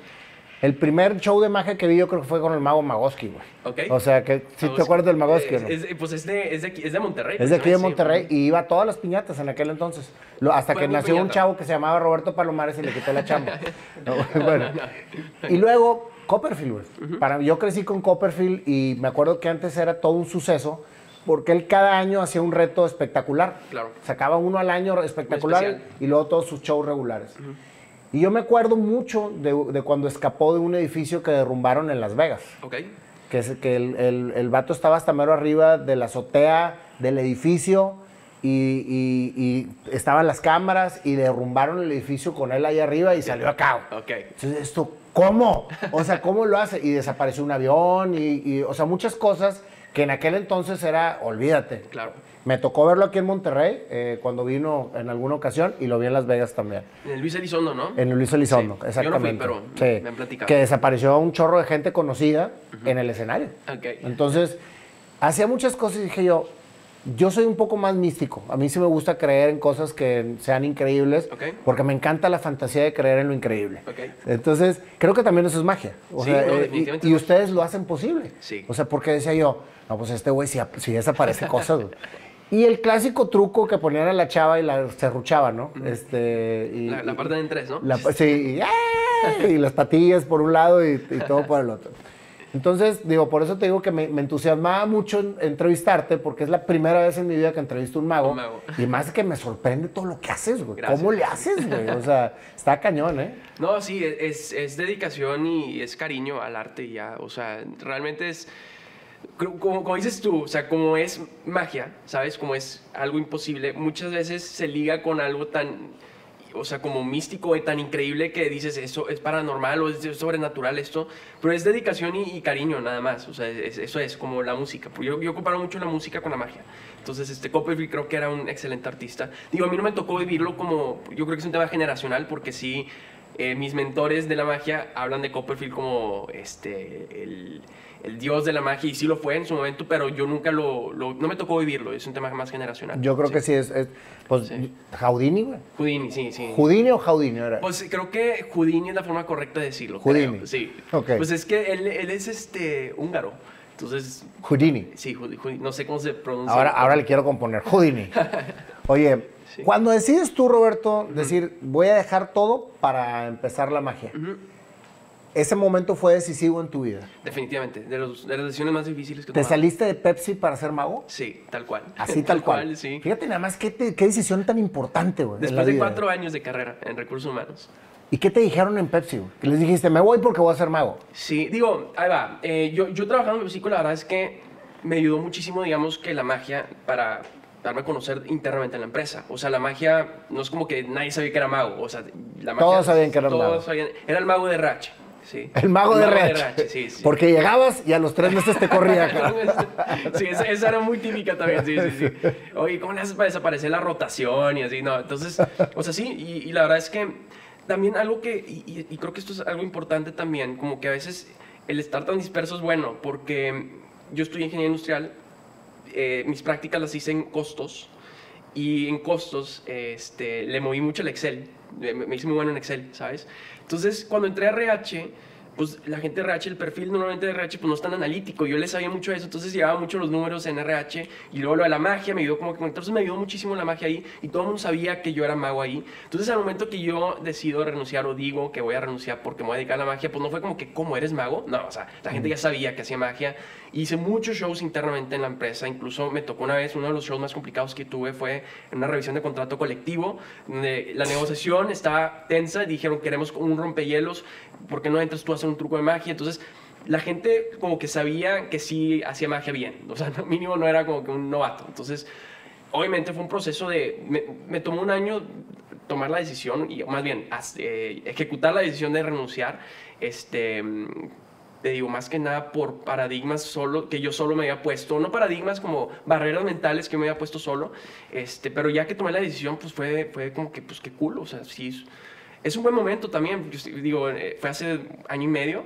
El primer show de magia que vi yo creo que fue con el mago Magoski, güey. Ok. O sea, que si te acuerdas del Magoski, ¿no? es- pues es de, es de aquí, es de Monterrey. Es de aquí de sí. Monterrey y iba a todas las piñatas en aquel entonces. Lo- hasta que nació un chavo que se llamaba Roberto Palomares y le quitó la chamba. No, bueno. Y luego Copperfield, güey. Para, yo crecí con Copperfield y me acuerdo que antes era todo un suceso porque él cada año hacía un reto espectacular. Claro. Sacaba uno al año espectacular y luego todos sus shows regulares. Y yo me acuerdo mucho de, de cuando escapó de un edificio que derrumbaron en Las Vegas Ok. que, es, que el, el- el vato estaba hasta mero arriba de la azotea del edificio y, y- y estaban las cámaras y derrumbaron el edificio con él ahí arriba y salió acá. Ok. Entonces, esto, ¿cómo? O sea, ¿cómo lo hace? Y desapareció un avión y, y, o sea, muchas cosas que en aquel entonces era, olvídate. Claro. Me tocó verlo aquí en Monterrey eh, cuando vino en alguna ocasión y lo vi en Las Vegas también. En el Luis Elizondo, ¿no? En Luis Elizondo, Sí. Yo no fui, exactamente. pero Sí. me han platicado. Que desapareció un chorro de gente conocida en el escenario. Ok. Entonces, hacía muchas cosas y dije yo, yo soy un poco más místico. A mí sí me gusta creer en cosas que sean increíbles, Ok. porque me encanta la fantasía de creer en lo increíble. Ok. Entonces, creo que también eso es magia. O Sí, sea, no, eh, definitivamente y, y es ustedes lo hacen posible. Sí. O sea, porque decía yo, no, pues este güey sí, sí desaparece cosas. Y el clásico truco que ponían a la chava y la serruchaba, ¿no? Este, y- La, parte de en tres, ¿no? la- sí, y, y las patillas por un lado y, y todo por el otro. Entonces, digo, por eso te digo que me, me entusiasmaba mucho en- entrevistarte, porque es la primera vez en mi vida que entrevisto a un mago. Un mago. Y más que me sorprende todo lo que haces, güey. Gracias. ¿Cómo le haces, güey? O sea, está cañón, ¿eh? No, sí, es, es dedicación y es cariño al arte y ya. O sea, realmente es. Como, dices tú, o sea, como es magia, ¿sabes? Como es algo imposible, muchas veces se liga con algo tan. O sea, como místico y tan increíble que dices, eso es paranormal o es sobrenatural esto. Pero es dedicación y, cariño, nada más. O sea, es- eso es como la música. Yo, yo comparo mucho la música con la magia. Entonces, este Copperfield creo que era un excelente artista. Digo, a mí no me tocó vivirlo como. Yo creo que es un tema generacional porque sí. eh, mis mentores de la magia hablan de Copperfield como este, el, el dios de la magia, y sí lo fue en su momento, pero yo nunca lo, lo- no me tocó vivirlo, es un tema más generacional. Yo creo Sí. que sí es. es- pues, Sí. Houdini, güey. Houdini, sí, sí. ¿Houdini o Houdini era? Pues creo que Houdini es la forma correcta de decirlo. Houdini. creo, Sí. Ok. Pues es que él, él es este húngaro. Entonces, Houdini. sí, Houdi- Houdi- no sé cómo se pronuncia. Ahora, ahora le quiero componer Houdini. Oye, Sí. cuando decides tú, Roberto, decir, voy a dejar todo para empezar la magia, ese momento fue decisivo en tu vida. Definitivamente, de, los, de las decisiones más difíciles que ¿Te tomado. saliste de Pepsi para ser mago? Sí, tal cual. Así tal, cual. sí. Fíjate nada más qué, te- qué decisión tan importante, güey. Después de vida. cuatro años de carrera en recursos humanos. ¿Y qué te dijeron en Pepsi? güey? Que les dijiste, me voy porque voy a ser mago. Sí, digo, ahí va. Eh, yo, yo trabajando en Pepsico, la verdad es que me ayudó muchísimo, digamos, que la magia para darme a conocer internamente en la empresa. O sea, la magia no es como que nadie sabía que era mago. O sea, la magia... Todos sabían que era todos mago. sabían- era el mago de Rache, sí. El mago de sí, sí. Porque llegabas y a los tres meses te corría. sí, esa, esa era muy típica también, sí, sí, sí. Oye, ¿cómo le haces para desaparecer la rotación y así? No, entonces, o sea, sí, y, y la verdad es que también algo que, y creo que esto es algo importante también, como que a veces el estar tan disperso es bueno, porque yo estudié ingeniería industrial, eh, mis prácticas las hice en costos, y en costos este, le moví mucho el Excel, me, me hice muy bueno en Excel, ¿sabes? Entonces, cuando entré a RH, pues la gente de RH, el perfil normalmente de RH, pues no es tan analítico. Yo le sabía mucho de eso, entonces llevaba mucho los números en RH y luego lo de la magia me ayudó como que entonces me ayudó muchísimo la magia ahí y todo el mundo sabía que yo era mago ahí. Entonces, al momento que yo decido renunciar o digo que voy a renunciar porque me voy a dedicar a la magia, pues no fue como que, ¿cómo eres mago? No, o sea, la gente ya sabía que hacía magia. Hice muchos shows internamente en la empresa, incluso me tocó una vez, uno de los shows más complicados que tuve fue en una revisión de contrato colectivo, donde la negociación estaba tensa, dijeron queremos un rompehielos, ¿por qué no entras tú a hacer un truco de magia? Entonces la gente como que sabía que sí hacía magia bien, o sea, mínimo no era como que un novato. Entonces, obviamente fue un proceso de, me, me tomó un año tomar la decisión, y más bien eh, ejecutar la decisión de renunciar, este, te digo, más que nada por paradigmas solo, que yo solo me había puesto, no paradigmas como barreras mentales que me había puesto solo, este, pero ya que tomé la decisión, pues fue, fue como que, pues qué cool, o sea, sí, es- un buen momento también, yo digo, eh, fue hace año y medio,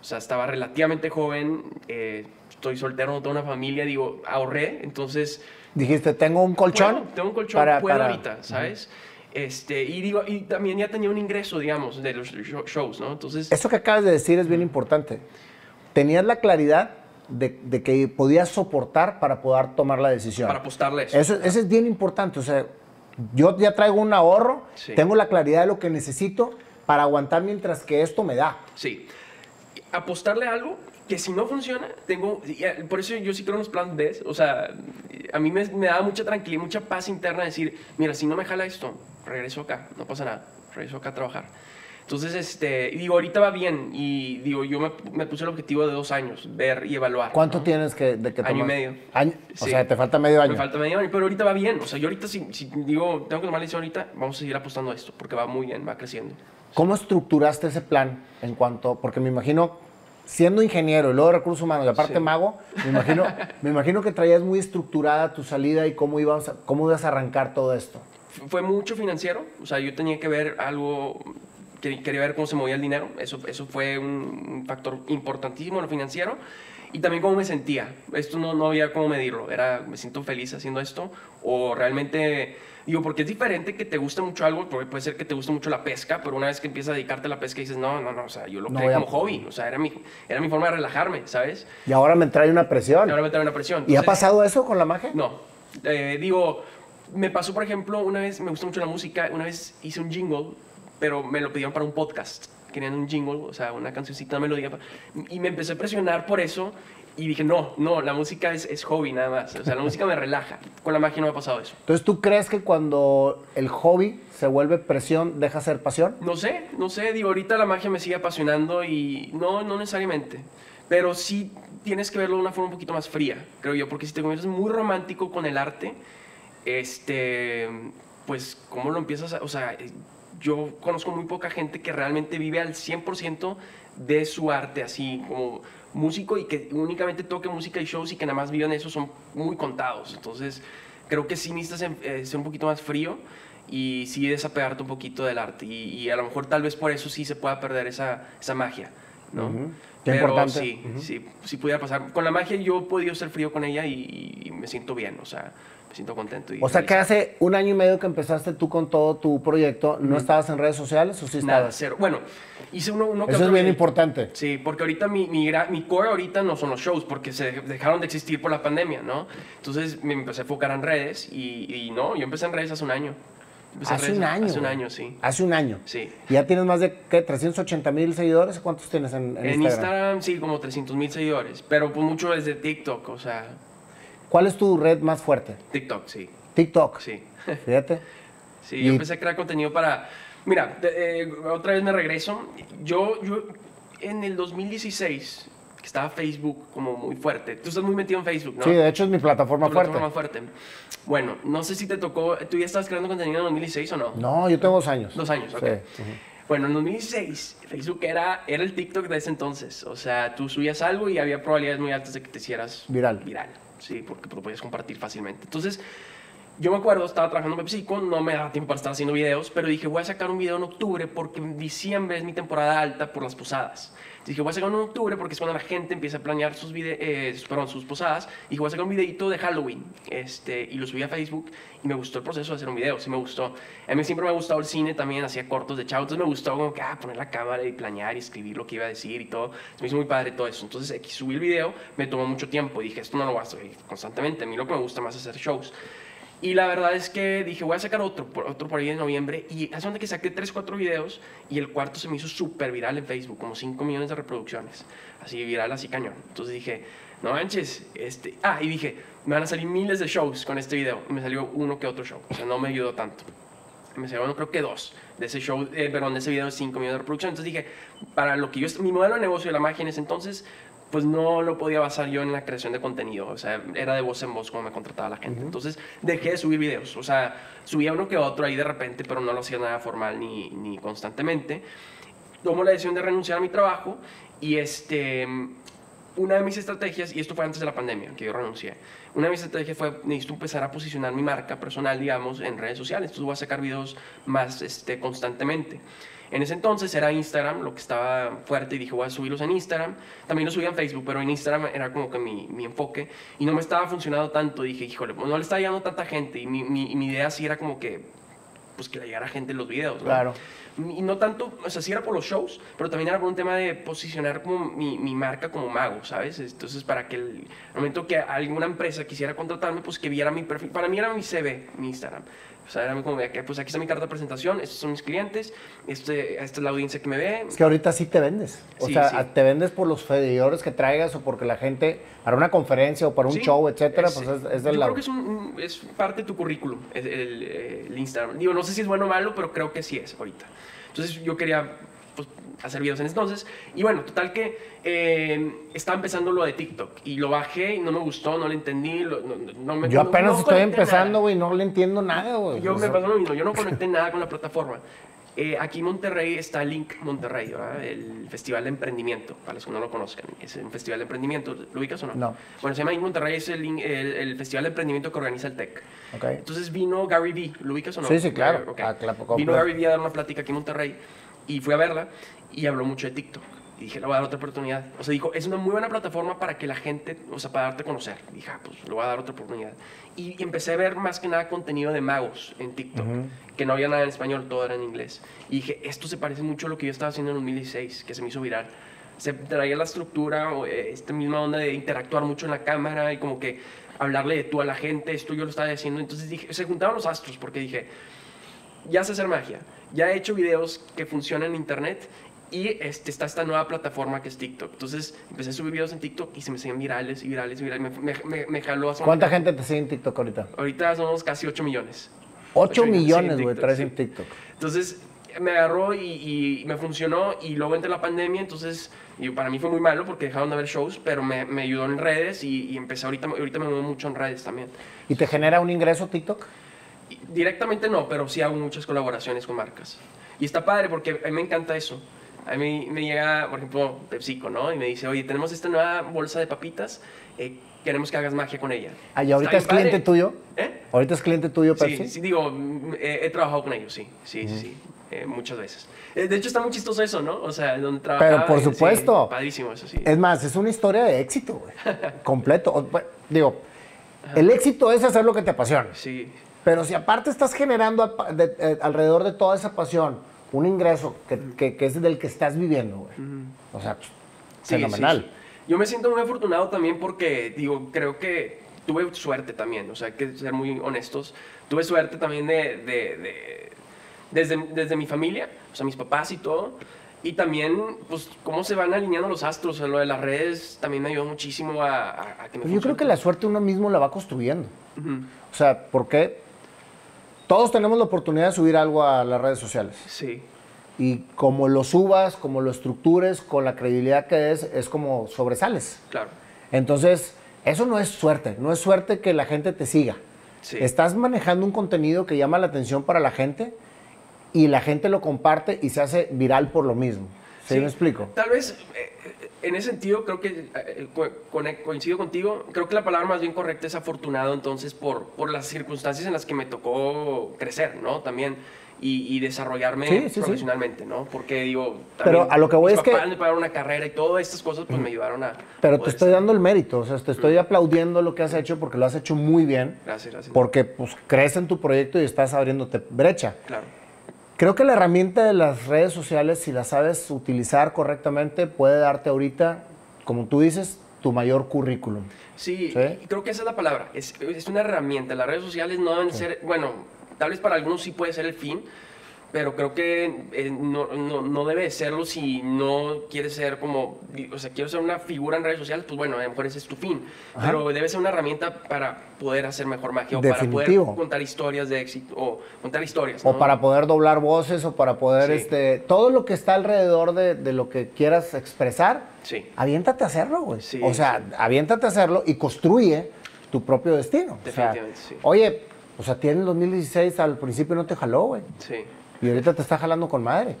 o sea, estaba relativamente joven, eh, estoy soltero, no tengo una familia, digo, ahorré, entonces... Dijiste, tengo un colchón. Puedo, tengo un colchón, para- puedo para- ahorita, ¿sabes? Este, y digo, y también ya tenía un ingreso, digamos, de los show- shows, ¿no? Entonces, Eso que acabas de decir es bien importante. Tenías la claridad de, de que podías soportar para poder tomar la decisión. para apostarle eso. Eso, eso es bien importante. O sea, yo ya traigo un ahorro, Sí. tengo la claridad de lo que necesito para aguantar mientras que esto me da. Sí. Apostarle a algo que si no funciona, tengo. eh, Por eso yo sí creo en los planes B. O sea, a mí me, me da mucha tranquilidad, mucha paz interna decir: mira, si no me jala esto, regreso acá, no pasa nada, regreso acá a trabajar. Entonces, este, digo, ahorita va bien y digo, yo me, me puse el objetivo de dos años, ver y evaluar. ¿Cuánto ¿no? tienes que, de que Año y medio. Año- O Sí. sea, te falta medio año. Me falta medio año, pero ahorita va bien. O sea, yo ahorita, si, si digo, tengo que tomar la decisión ahorita, vamos a seguir apostando a esto, porque va muy bien, va creciendo. ¿Cómo estructuraste ese plan en cuanto, porque me imagino, siendo ingeniero y luego de recursos humanos y aparte Sí. mago, me imagino, me imagino que traías muy estructurada tu salida y cómo ibas, cómo ibas a arrancar todo esto. Fue mucho financiero, o sea, yo tenía que ver algo, que- quería ver cómo se movía el dinero, eso, eso fue un, factor importantísimo en lo financiero, y también cómo me sentía. Esto no, no había cómo medirlo, era, me siento feliz haciendo esto, o realmente, digo, porque es diferente que te guste mucho algo, porque puede ser que te guste mucho la pesca, pero una vez que empiezas a dedicarte a la pesca dices, no, no, no, o sea, yo lo No creé voy a- como hobby, o sea, era mi, era mi forma de relajarme, ¿sabes? Y ahora me trae una presión. Y ahora me trae una presión. ¿Y ha Entonces- pasado eso con la magia? no. Eh, digo, me pasó, por ejemplo, una vez, me gusta mucho la música, una vez hice un jingle, pero me lo pidieron para un podcast. Querían un jingle, o sea, una cancioncita, una melodía. Y me empecé a presionar por eso y dije, no, no, la música es, es hobby nada más. O sea, la música me relaja. Con la magia no me ha pasado eso. Entonces, ¿tú crees que cuando el hobby se vuelve presión, deja ser pasión? No sé, no sé, digo, ahorita la magia me sigue apasionando y no, no necesariamente. Pero sí tienes que verlo de una forma un poquito más fría, creo yo, porque si te conviertes muy romántico con el arte, este, pues, ¿cómo lo empiezas a...? O sea, yo conozco muy poca gente que realmente vive al 100% de su arte, así como músico y que únicamente toque música y shows y que nada más vivan eso son muy contados. Entonces, creo que sí necesitas em- eh, ser un poquito más frío y sí desapegarte un poquito del arte. Y, y a lo mejor tal vez por eso sí se pueda perder esa, esa magia, ¿no? Qué Pero importante. sí, sí, sí pudiera pasar. Con la magia yo he podido ser frío con ella y, y me siento bien, o sea, me siento contento. Y O sea, que hace un año y medio que empezaste tú con todo tu proyecto, ¿no estabas en redes sociales o sí Nada, estabas? cero. Bueno, hice uno, uno que Eso es bien importante. Sí, porque ahorita mi, mi, core ahorita no son los shows, porque se dejaron de existir por la pandemia, ¿no? Entonces me empecé a enfocar en redes y, y no, yo empecé en redes hace un año. Empecé Hace redes un año. Hace un año, sí. Hace un año. Sí. ¿Y ya tienes más de, ¿qué? 380 mil seguidores. ¿Cuántos tienes en, en En Instagram? Instagram, sí, como 300 mil seguidores, pero pues mucho desde TikTok, o sea, ¿Cuál es tu red más fuerte? TikTok, sí, TikTok. sí. Fíjate. Sí, Y- yo empecé a crear contenido para... Mira, eh, otra vez me regreso. Yo, yo en el 2016, que estaba Facebook como muy fuerte. Tú estás muy metido en Facebook, ¿no? Sí, de hecho es mi plataforma Tu fuerte. plataforma fuerte. Bueno, no sé si te tocó... ¿Tú ya estabas creando contenido en 2016 o no? No, yo tengo dos años. Dos años, Sí. ok. Bueno, en 2016, Facebook era, era el TikTok de ese entonces. O sea, tú subías algo y había probabilidades muy altas de que te hicieras Viral. Viral, sí, porque lo podías compartir fácilmente. Entonces, yo me acuerdo, estaba trabajando en PepsiCo, no me daba tiempo para estar haciendo videos, pero dije, voy a sacar un video en octubre porque en diciembre es mi temporada alta por las posadas. Dije, voy a sacar uno en octubre porque es cuando la gente empieza a planear sus, vide eh, perdón, sus posadas. Y voy a sacar un videito de Halloween. Este, y lo subí a Facebook y me gustó el proceso de hacer un video, sí me gustó. A mí siempre me ha gustado el cine también, hacía cortos de chavo, entonces me gustó como que, ah, poner la cámara y planear y escribir lo que iba a decir y todo. Se me hizo muy padre todo eso. Entonces, subí el video, me tomó mucho tiempo y dije, esto no lo voy a hacer constantemente. A mí lo que me gusta más es hacer shows. Y la verdad es que dije, voy a sacar otro, otro por ahí en noviembre. Y hace que saqué 3, 4 videos y el cuarto se me hizo súper viral en Facebook, como 5 millones de reproducciones. Así viral, así cañón. Entonces dije, no manches, este... Ah, y dije, me van a salir miles de shows con este video. Y me salió uno que otro show. O sea, no me ayudó tanto. Me salieron creo que dos de ese show, eh, perdón, de ese video de 5 millones de reproducciones. Entonces dije, para lo que yo... Mi modelo de negocio de la magia en ese entonces pues no lo podía basar yo en la creación de contenido, o sea, era de voz en voz como me contrataba la gente. Entonces dejé de subir videos, o sea, subía uno que otro ahí de repente, pero no lo hacía nada formal ni, ni constantemente. Tomo la decisión de renunciar a mi trabajo y este, una de mis estrategias, y esto fue antes de la pandemia, que yo renuncié, una de mis estrategias fue, necesito empezar a posicionar mi marca personal, digamos, en redes sociales, entonces voy a sacar videos más este, constantemente. En ese entonces era Instagram lo que estaba fuerte y dije voy a subirlos en Instagram. También los subía en Facebook, pero en Instagram era como que mi, mi enfoque y no me estaba funcionando tanto. Dije, híjole, no le está llegando tanta gente y mi, mi, mi idea sí era como que pues que le llegara gente en los videos. Claro. Y no tanto, o sea, sí era por los shows, pero también era por un tema de posicionar como mi, mi marca como mago, ¿sabes? Entonces, para que el, momento que alguna empresa quisiera contratarme, pues que viera mi perfil. Para mí era mi CV, mi Instagram. O sea, era como, pues aquí está mi carta de presentación, estos son mis clientes, este, esta es la audiencia que me ve. Es que ahorita sí te vendes. O sea, te vendes por los seguidores que traigas o porque la gente, para una conferencia o para un show, etcétera, pues es, es del Yo creo que es, es, parte de tu currículum, el, el, Instagram. Digo, no sé si es bueno o malo, pero creo que sí es ahorita. Entonces yo quería pues, hacer videos en entonces. Y bueno, total que eh, estaba empezando lo de TikTok y lo bajé y no me gustó, no lo entendí. no, me, yo apenas estoy empezando, güey, no le entiendo nada, güey. Yo me pasó lo mismo, yo no conecté nada con la plataforma. Eh, aquí en Monterrey está Link Monterrey, el Festival de Emprendimiento, para los que no lo conozcan. Es un festival de emprendimiento. ¿Lo ubicas o no? No. Bueno, se llama Link Monterrey, es el, el, festival de emprendimiento que organiza el TEC. Okay. Entonces vino Gary Vee, ¿lo ubicas o no? Sí, sí, claro. Ah, claro vino Gary Vee a dar una plática aquí en Monterrey y fui a verla y habló mucho de TikTok. Y dije, le voy a dar otra oportunidad. O sea, dijo, es una muy buena plataforma para que la gente, o sea, para darte a conocer. Y dije, ah, pues le voy a dar otra oportunidad. Y, empecé a ver más que nada contenido de magos en TikTok, que no había nada en español, todo era en inglés. Y dije, esto se parece mucho a lo que yo estaba haciendo en 2016, que se me hizo viral. Se traía la estructura, eh, esta misma onda de interactuar mucho en la cámara y como que hablarle de tú a la gente, esto yo lo estaba haciendo. Entonces dije, se juntaban los astros porque dije, ya sé hacer magia, ya he hecho videos que funcionan en internet y este, está esta nueva plataforma que es TikTok. Entonces empecé a subir videos en TikTok y se me siguen virales y virales y virales. Me, me, me, jaló a ¿Cuánta gente te sigue en TikTok ahorita? Ahorita somos casi 8 millones. 8, millones, güey, traes en TikTok. Entonces me agarró y, y, me funcionó y luego entré la pandemia, entonces y para mí fue muy malo porque dejaron de ver shows, pero me, me ayudó en redes y, y, empecé ahorita, ahorita me muevo mucho en redes también. ¿Y te genera un ingreso TikTok? Directamente no, pero sí hago muchas colaboraciones con marcas. Y está padre porque a mí me encanta eso a mí me llega, por ejemplo, PepsiCo, ¿no? Y me dice, oye, tenemos esta nueva bolsa de papitas, eh, queremos que hagas magia con ella. Ah, ¿y ahorita es cliente tuyo? ¿Eh? ¿Ahorita es cliente tuyo, Pepsi? Sí, sí digo, he, trabajado con ellos, sí, sí, sí, eh, muchas veces. Eh, de hecho, está muy chistoso eso, ¿no? O sea, donde trabajaba. Pero por supuesto. padrísimo eso, sí. Es más, es una historia de éxito, güey. Completo. Digo, el éxito es hacer lo que te apasiona. Sí. Pero si aparte estás generando alrededor de toda esa pasión un ingreso que, que, es del que estás viviendo, güey. O sea, pues, fenomenal. Yo me siento muy afortunado también porque, digo, creo que tuve suerte también, o sea, hay que ser muy honestos. Tuve suerte también de, de, desde, desde mi familia, o sea, mis papás y todo. Y también, pues, cómo se van alineando los astros. O sea, lo de las redes también me ayudó muchísimo a, a, que me Yo creo que la suerte uno mismo la va construyendo. O sea, ¿por qué? Todos tenemos la oportunidad de subir algo a las redes sociales. Sí. Y como lo subas, como lo estructures, con la credibilidad que es, es como sobresales. Claro. Entonces, eso no es suerte, no es suerte que la gente te siga. Sí. Estás manejando un contenido que llama la atención para la gente y la gente lo comparte y se hace viral por lo mismo. ¿Sí, me explico? Tal vez eh, en ese sentido creo que eh, co- conec- coincido contigo. Creo que la palabra más bien correcta es afortunado, entonces, por, por las circunstancias en las que me tocó crecer, ¿no? También. Y, y desarrollarme Sí, sí, sí. profesionalmente, ¿no? Porque digo, Pero a lo que voy es que- me pagaron una carrera y todas estas cosas pues me ayudaron a... Pero te estoy ser- dando el mérito, o sea, te estoy aplaudiendo lo que has hecho porque lo has hecho muy bien, Gracias, gracias. porque pues crees en tu proyecto y estás abriéndote brecha. Claro. Creo que la herramienta de las redes sociales, si la sabes utilizar correctamente, puede darte ahorita, como tú dices, tu mayor currículum. Sí, ¿Sí? creo que esa es la palabra. Es, es una herramienta. Las redes sociales no deben ser, bueno, tal vez para algunos sí puede ser el fin, pero creo que eh, no, no, no debe serlo si no quieres ser como, o sea, quiero ser una figura en redes sociales, pues bueno, a lo mejor ese es tu fin. Ajá. Pero debe ser una herramienta para poder hacer mejor magia o Definitivo. para poder contar historias de éxito o contar historias. O para poder doblar voces o para poder, Sí. este, todo lo que está alrededor de, de lo que quieras expresar, Sí, aviéntate a hacerlo, güey. Sí, o sea, aviéntate a hacerlo y construye tu propio destino. O sea, Definitivamente, sí. Oye, o sea, tiene el 2016, al principio no te jaló, güey. sí. Y ahorita te está jalando con madre.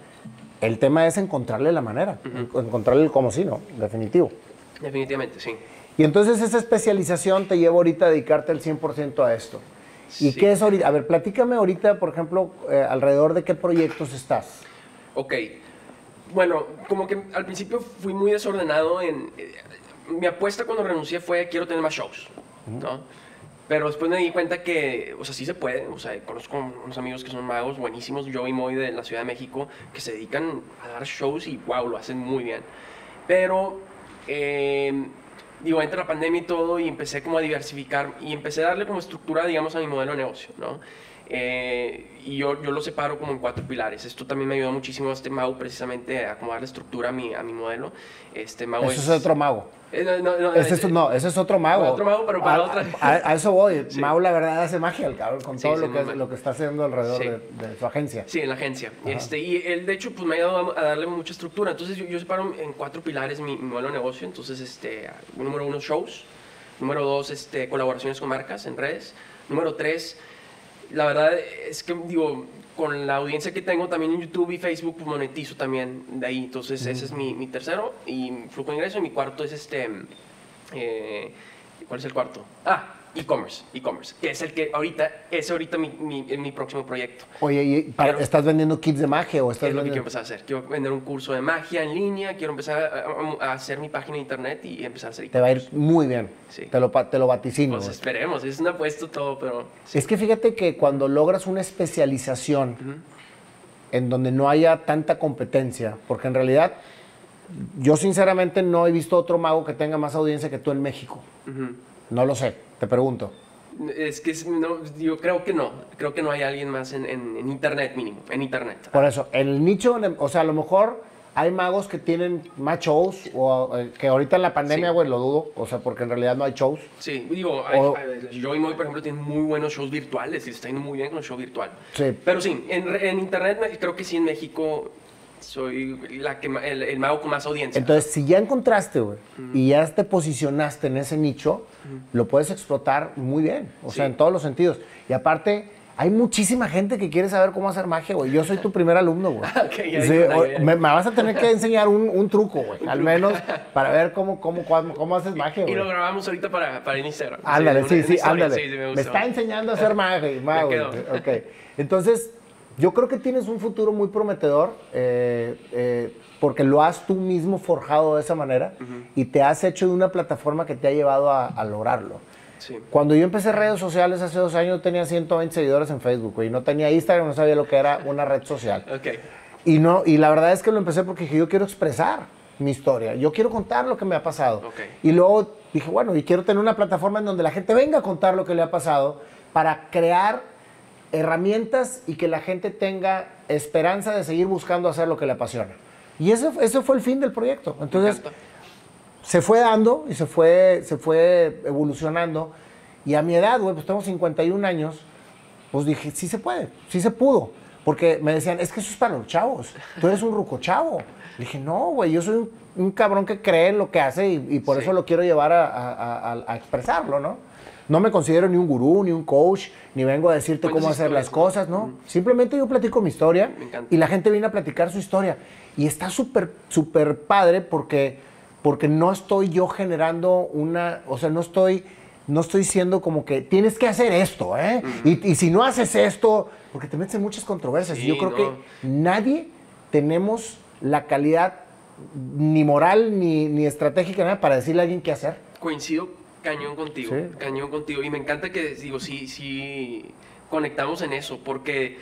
El tema es encontrarle la manera, en- encontrarle el cómo sí, ¿no? Definitivo. Definitivamente, sí. Y entonces esa especialización te lleva ahorita a dedicarte al 100% a esto. ¿Y Sí. qué es ahorita? A ver, platícame ahorita, por ejemplo, eh, alrededor de qué proyectos estás. Ok. Bueno, como que al principio fui muy desordenado en... eh, mi apuesta cuando renuncié fue quiero tener más shows, ¿no? Pero después me di cuenta que, o sea, sí se puede. O sea, conozco unos amigos que son magos buenísimos, Joe y Moy de la Ciudad de México, que se dedican a dar shows y wow, lo hacen muy bien. Pero, eh, digo, entra la pandemia y todo y empecé como a diversificar y empecé a darle como estructura, digamos, a mi modelo de negocio, ¿no? Eh, y yo, yo lo separo como en cuatro pilares. Esto también me ayudó muchísimo este Mau precisamente a como darle estructura a mi, a mi modelo. Este Mau Ese es otro mago. Eh, no, no, no, Ese eh, es, no, ese es otro mago. Otro mago, pero para a, otra. A, a eso voy. Sí. Mau, la verdad, hace magia, el cabrón, con Sí, todo sí, lo, que, muy lo que está haciendo alrededor de, de su agencia. Sí, en la agencia. Este, y él, de hecho, pues me ha ayudado a darle mucha estructura. Entonces, yo, yo separo en cuatro pilares mi, mi modelo de negocio. Entonces, este, número uno, shows. Número dos, este, colaboraciones con marcas en redes. Número tres, la verdad es que, digo, con la audiencia que tengo también en YouTube y Facebook, pues monetizo también de ahí. Entonces, ese es mi, mi tercero y flujo de ingreso. Y mi cuarto es este... eh, ¿Cuál es el cuarto? Ah, e-commerce, e-commerce, que es el que ahorita, es ahorita mi, mi, mi próximo proyecto. Oye, ¿y para- Pero- ¿estás vendiendo kits de magia o estás Es lo que quiero empezar a hacer. Quiero vender un curso de magia en línea, quiero empezar a, a- a hacer mi página de internet y empezar a hacer Te va a ir muy bien. Sí. Te, lo, te lo vaticino. Pues esperemos, es un apuesto todo, pero... sí. Es que fíjate que cuando logras una especialización en donde no haya tanta competencia, porque en realidad yo sinceramente no he visto otro mago que tenga más audiencia que tú en México. No lo sé, te pregunto. Es que es- no, yo creo que no, creo que no hay alguien más en, en- en internet mínimo, en internet. Por eso, en el nicho, o sea, a lo mejor hay magos que tienen más shows, o eh, que ahorita en la pandemia, Sí. güey, lo dudo, o sea, porque en realidad no hay shows. Sí, digo, hay- O- hay- Joey Moy, por ejemplo, tiene muy buenos shows virtuales y está yendo muy bien con el show virtual. Sí. Pero sí, en, en internet creo que sí en México soy la que, el, el mago con más audiencia. Entonces, si ya encontraste, güey, y ya te posicionaste en ese nicho, lo puedes explotar muy bien, o sea, Sí. en todos los sentidos. Y aparte, hay muchísima gente que quiere saber cómo hacer magia, güey. Yo soy tu primer alumno, güey. Ok, ya Sí, vi una, o- ya vi. me, me vas a tener que enseñar un, un truco, güey, al menos para ver cómo, cómo, cómo, cómo haces magia, y lo güey. grabamos ahorita para, para Instagram. Ándale, sí, sí, ándale. sí, sí, me me, está enseñando a hacer magia, mago, güey. Ok. Entonces, yo creo que tienes un futuro muy prometedor eh, eh, porque lo has tú mismo forjado de esa manera y te has hecho de una plataforma que te ha llevado a, a lograrlo. Sí. Cuando yo empecé redes sociales hace dos años tenía 120 seguidores en Facebook, güey. No tenía Instagram, no sabía lo que era una red social. Ok. Y, no, y la verdad es que lo empecé porque dije, yo quiero expresar mi historia, yo quiero contar lo que me ha pasado. Ok. Y luego dije, bueno, y quiero tener una plataforma en donde la gente venga a contar lo que le ha pasado para crear herramientas y que la gente tenga esperanza de seguir buscando hacer lo que le apasiona. Y ese, ese fue el fin del proyecto. Entonces, se fue dando y se fue, se fue evolucionando. Y a mi edad, güey, pues tengo 51 años, pues dije, sí se puede, sí se pudo. Porque me decían, es que eso es para los chavos, tú eres un ruco chavo. Le dije, no, güey, yo soy un, un cabrón que cree en lo que hace y, y por Sí. eso lo quiero llevar a, a- a- a expresarlo, ¿no? No me considero ni un gurú, ni un coach, ni vengo a decirte Cuentas cómo hacer las cosas, ¿no? Simplemente yo platico mi historia y la gente viene a platicar su historia. Y está súper, súper padre porque porque no estoy yo generando una, o sea, no estoy, no estoy siendo como que tienes que hacer esto, ¿eh? y, y si no haces esto, porque te metes en muchas controversias. y yo creo no. que nadie tenemos la calidad ni moral ni, ni estratégica nada para decirle a alguien qué hacer. Coincido cañón contigo, Sí. cañón contigo. Y me encanta que, digo, sí, sí conectamos en eso, porque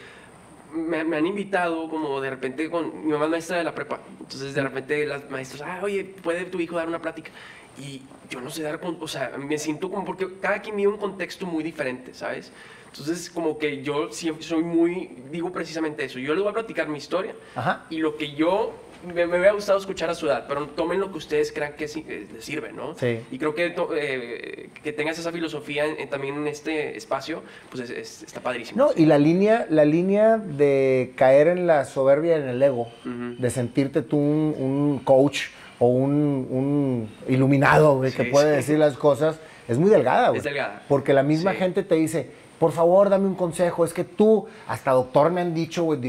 me, me han invitado como de repente con... Mi mamá es maestra de la prepa, entonces de repente las maestras, ah, oye, ¿puede tu hijo dar una plática? Y yo no sé dar, con, o sea, me siento como porque cada quien vive un contexto muy diferente, ¿sabes? Entonces, como que yo siempre soy muy, digo precisamente eso, yo les voy a platicar mi historia Ajá. y lo que yo me, me hubiera gustado escuchar a su edad, pero tomen lo que ustedes crean que eh, les sirve, ¿no? Sí. Y creo que eh, que tengas esa filosofía en- en- también en este espacio, pues es- es- está padrísimo. No, y la línea, la línea de caer en la soberbia, en el ego, de sentirte tú un, un coach o un, un iluminado que puede sí. decir las cosas, es muy delgada. güey. Es delgada. Porque la misma gente te dice, por favor, dame un consejo. Es que tú, hasta doctor me han dicho, güey,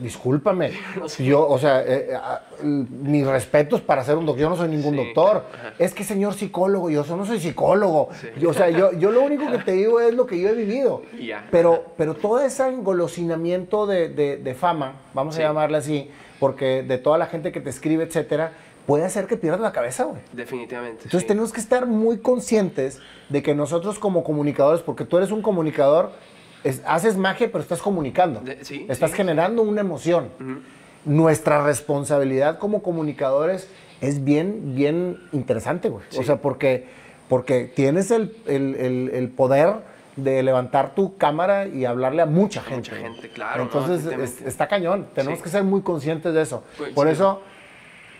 discúlpame. Yo, o sea, eh, eh, ah, mis respetos para ser un doctor. Yo no soy ningún Sí, doctor. Es que señor psicólogo, yo no soy psicólogo. Sí. Yo, o sea, yo, yo lo único que te digo es lo que yo he vivido. Pero, pero todo ese engolosinamiento de, de- de fama, vamos Sí. a llamarle así, porque de toda la gente que te escribe, etcétera, puede hacer que pierdas la cabeza, güey. Definitivamente. Entonces sí. tenemos que estar muy conscientes de que nosotros como comunicadores, porque tú eres un comunicador, es- haces magia, pero estás comunicando. De- sí, estás sí. generando una emoción. Nuestra responsabilidad como comunicadores es bien, bien interesante, güey. O sea, porque, porque tienes el, el- el- el poder de levantar tu cámara y hablarle a mucha gente. mucha gente, claro, ¿no? Entonces, es- Definitivamente. está cañón. Tenemos Sí. que ser muy conscientes de eso. Por eso,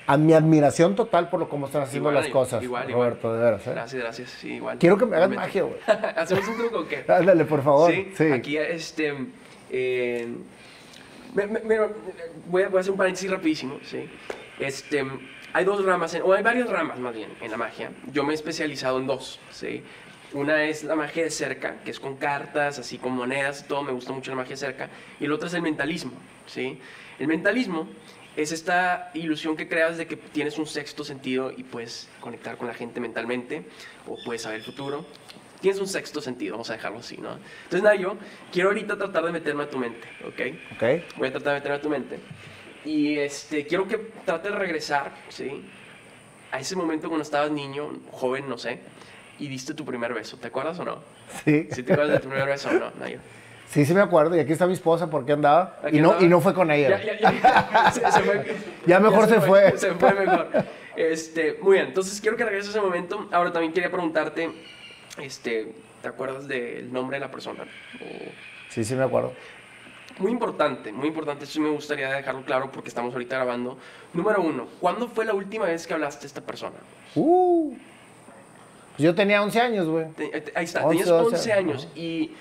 a mi admiración total por lo cómo están haciendo Igual, las cosas, igual, igual. Roberto, de veras. ¿eh? Gracias, gracias. Sí, igual. Quiero que me hagas magia, güey. ¿Hacemos un truco o qué? Ándale, por favor. Sí, Sí. aquí este, eh, me- me- me- voy, a, voy a hacer un paréntesis rapidísimo, sí. Este, hay dos ramas, en- o hay varias ramas más bien en la magia. Yo me he especializado en dos, sí. Una es la magia de cerca, que es con cartas, así con monedas y todo, me gusta mucho la magia de cerca. Y la otra es el mentalismo, ¿sí? El mentalismo es esta ilusión que creas de que tienes un sexto sentido y puedes conectar con la gente mentalmente o puedes saber el futuro. Tienes un sexto sentido, vamos a dejarlo así, ¿no? Entonces, nada, yo quiero ahorita tratar de meterme a tu mente, ¿ok? Ok. Voy a tratar de meterme a tu mente. Y este, quiero que trates de regresar, ¿sí? A ese momento cuando estabas niño, joven, no sé, y diste tu primer beso. ¿Te acuerdas o no? Sí. ¿Sí te acuerdas de tu primer beso o no? Nayo? Sí, sí me acuerdo. Y aquí está mi esposa porque andaba. Aquí Y no, andaba. y no fue con ella. Ya, ya, ya. Se, se fue. Ya mejor se fue. Se fue mejor. Este, muy bien, entonces quiero que regreses a ese momento. Ahora también quería preguntarte, este, ¿te acuerdas del nombre de la persona? O- Sí, sí me acuerdo. Muy importante, muy importante, eso me gustaría dejarlo claro porque estamos ahorita grabando. Número uno, ¿cuándo fue la última vez que hablaste a esta persona? Uh. Pues yo tenía 11 años, güey. Ahí está, 11, tenías 12, 11 años y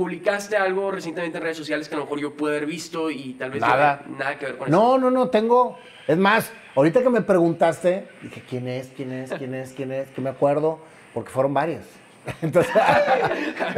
publicaste algo recientemente en redes sociales que a lo mejor yo pude haber visto y tal vez yo- Nada. nada que ver con eso. No, no, no, tengo. Es más, ahorita que me preguntaste, dije, ¿quién es? ¿Quién es? ¿Quién es? ¿Quién es? Que me acuerdo, porque fueron varios. Entonces,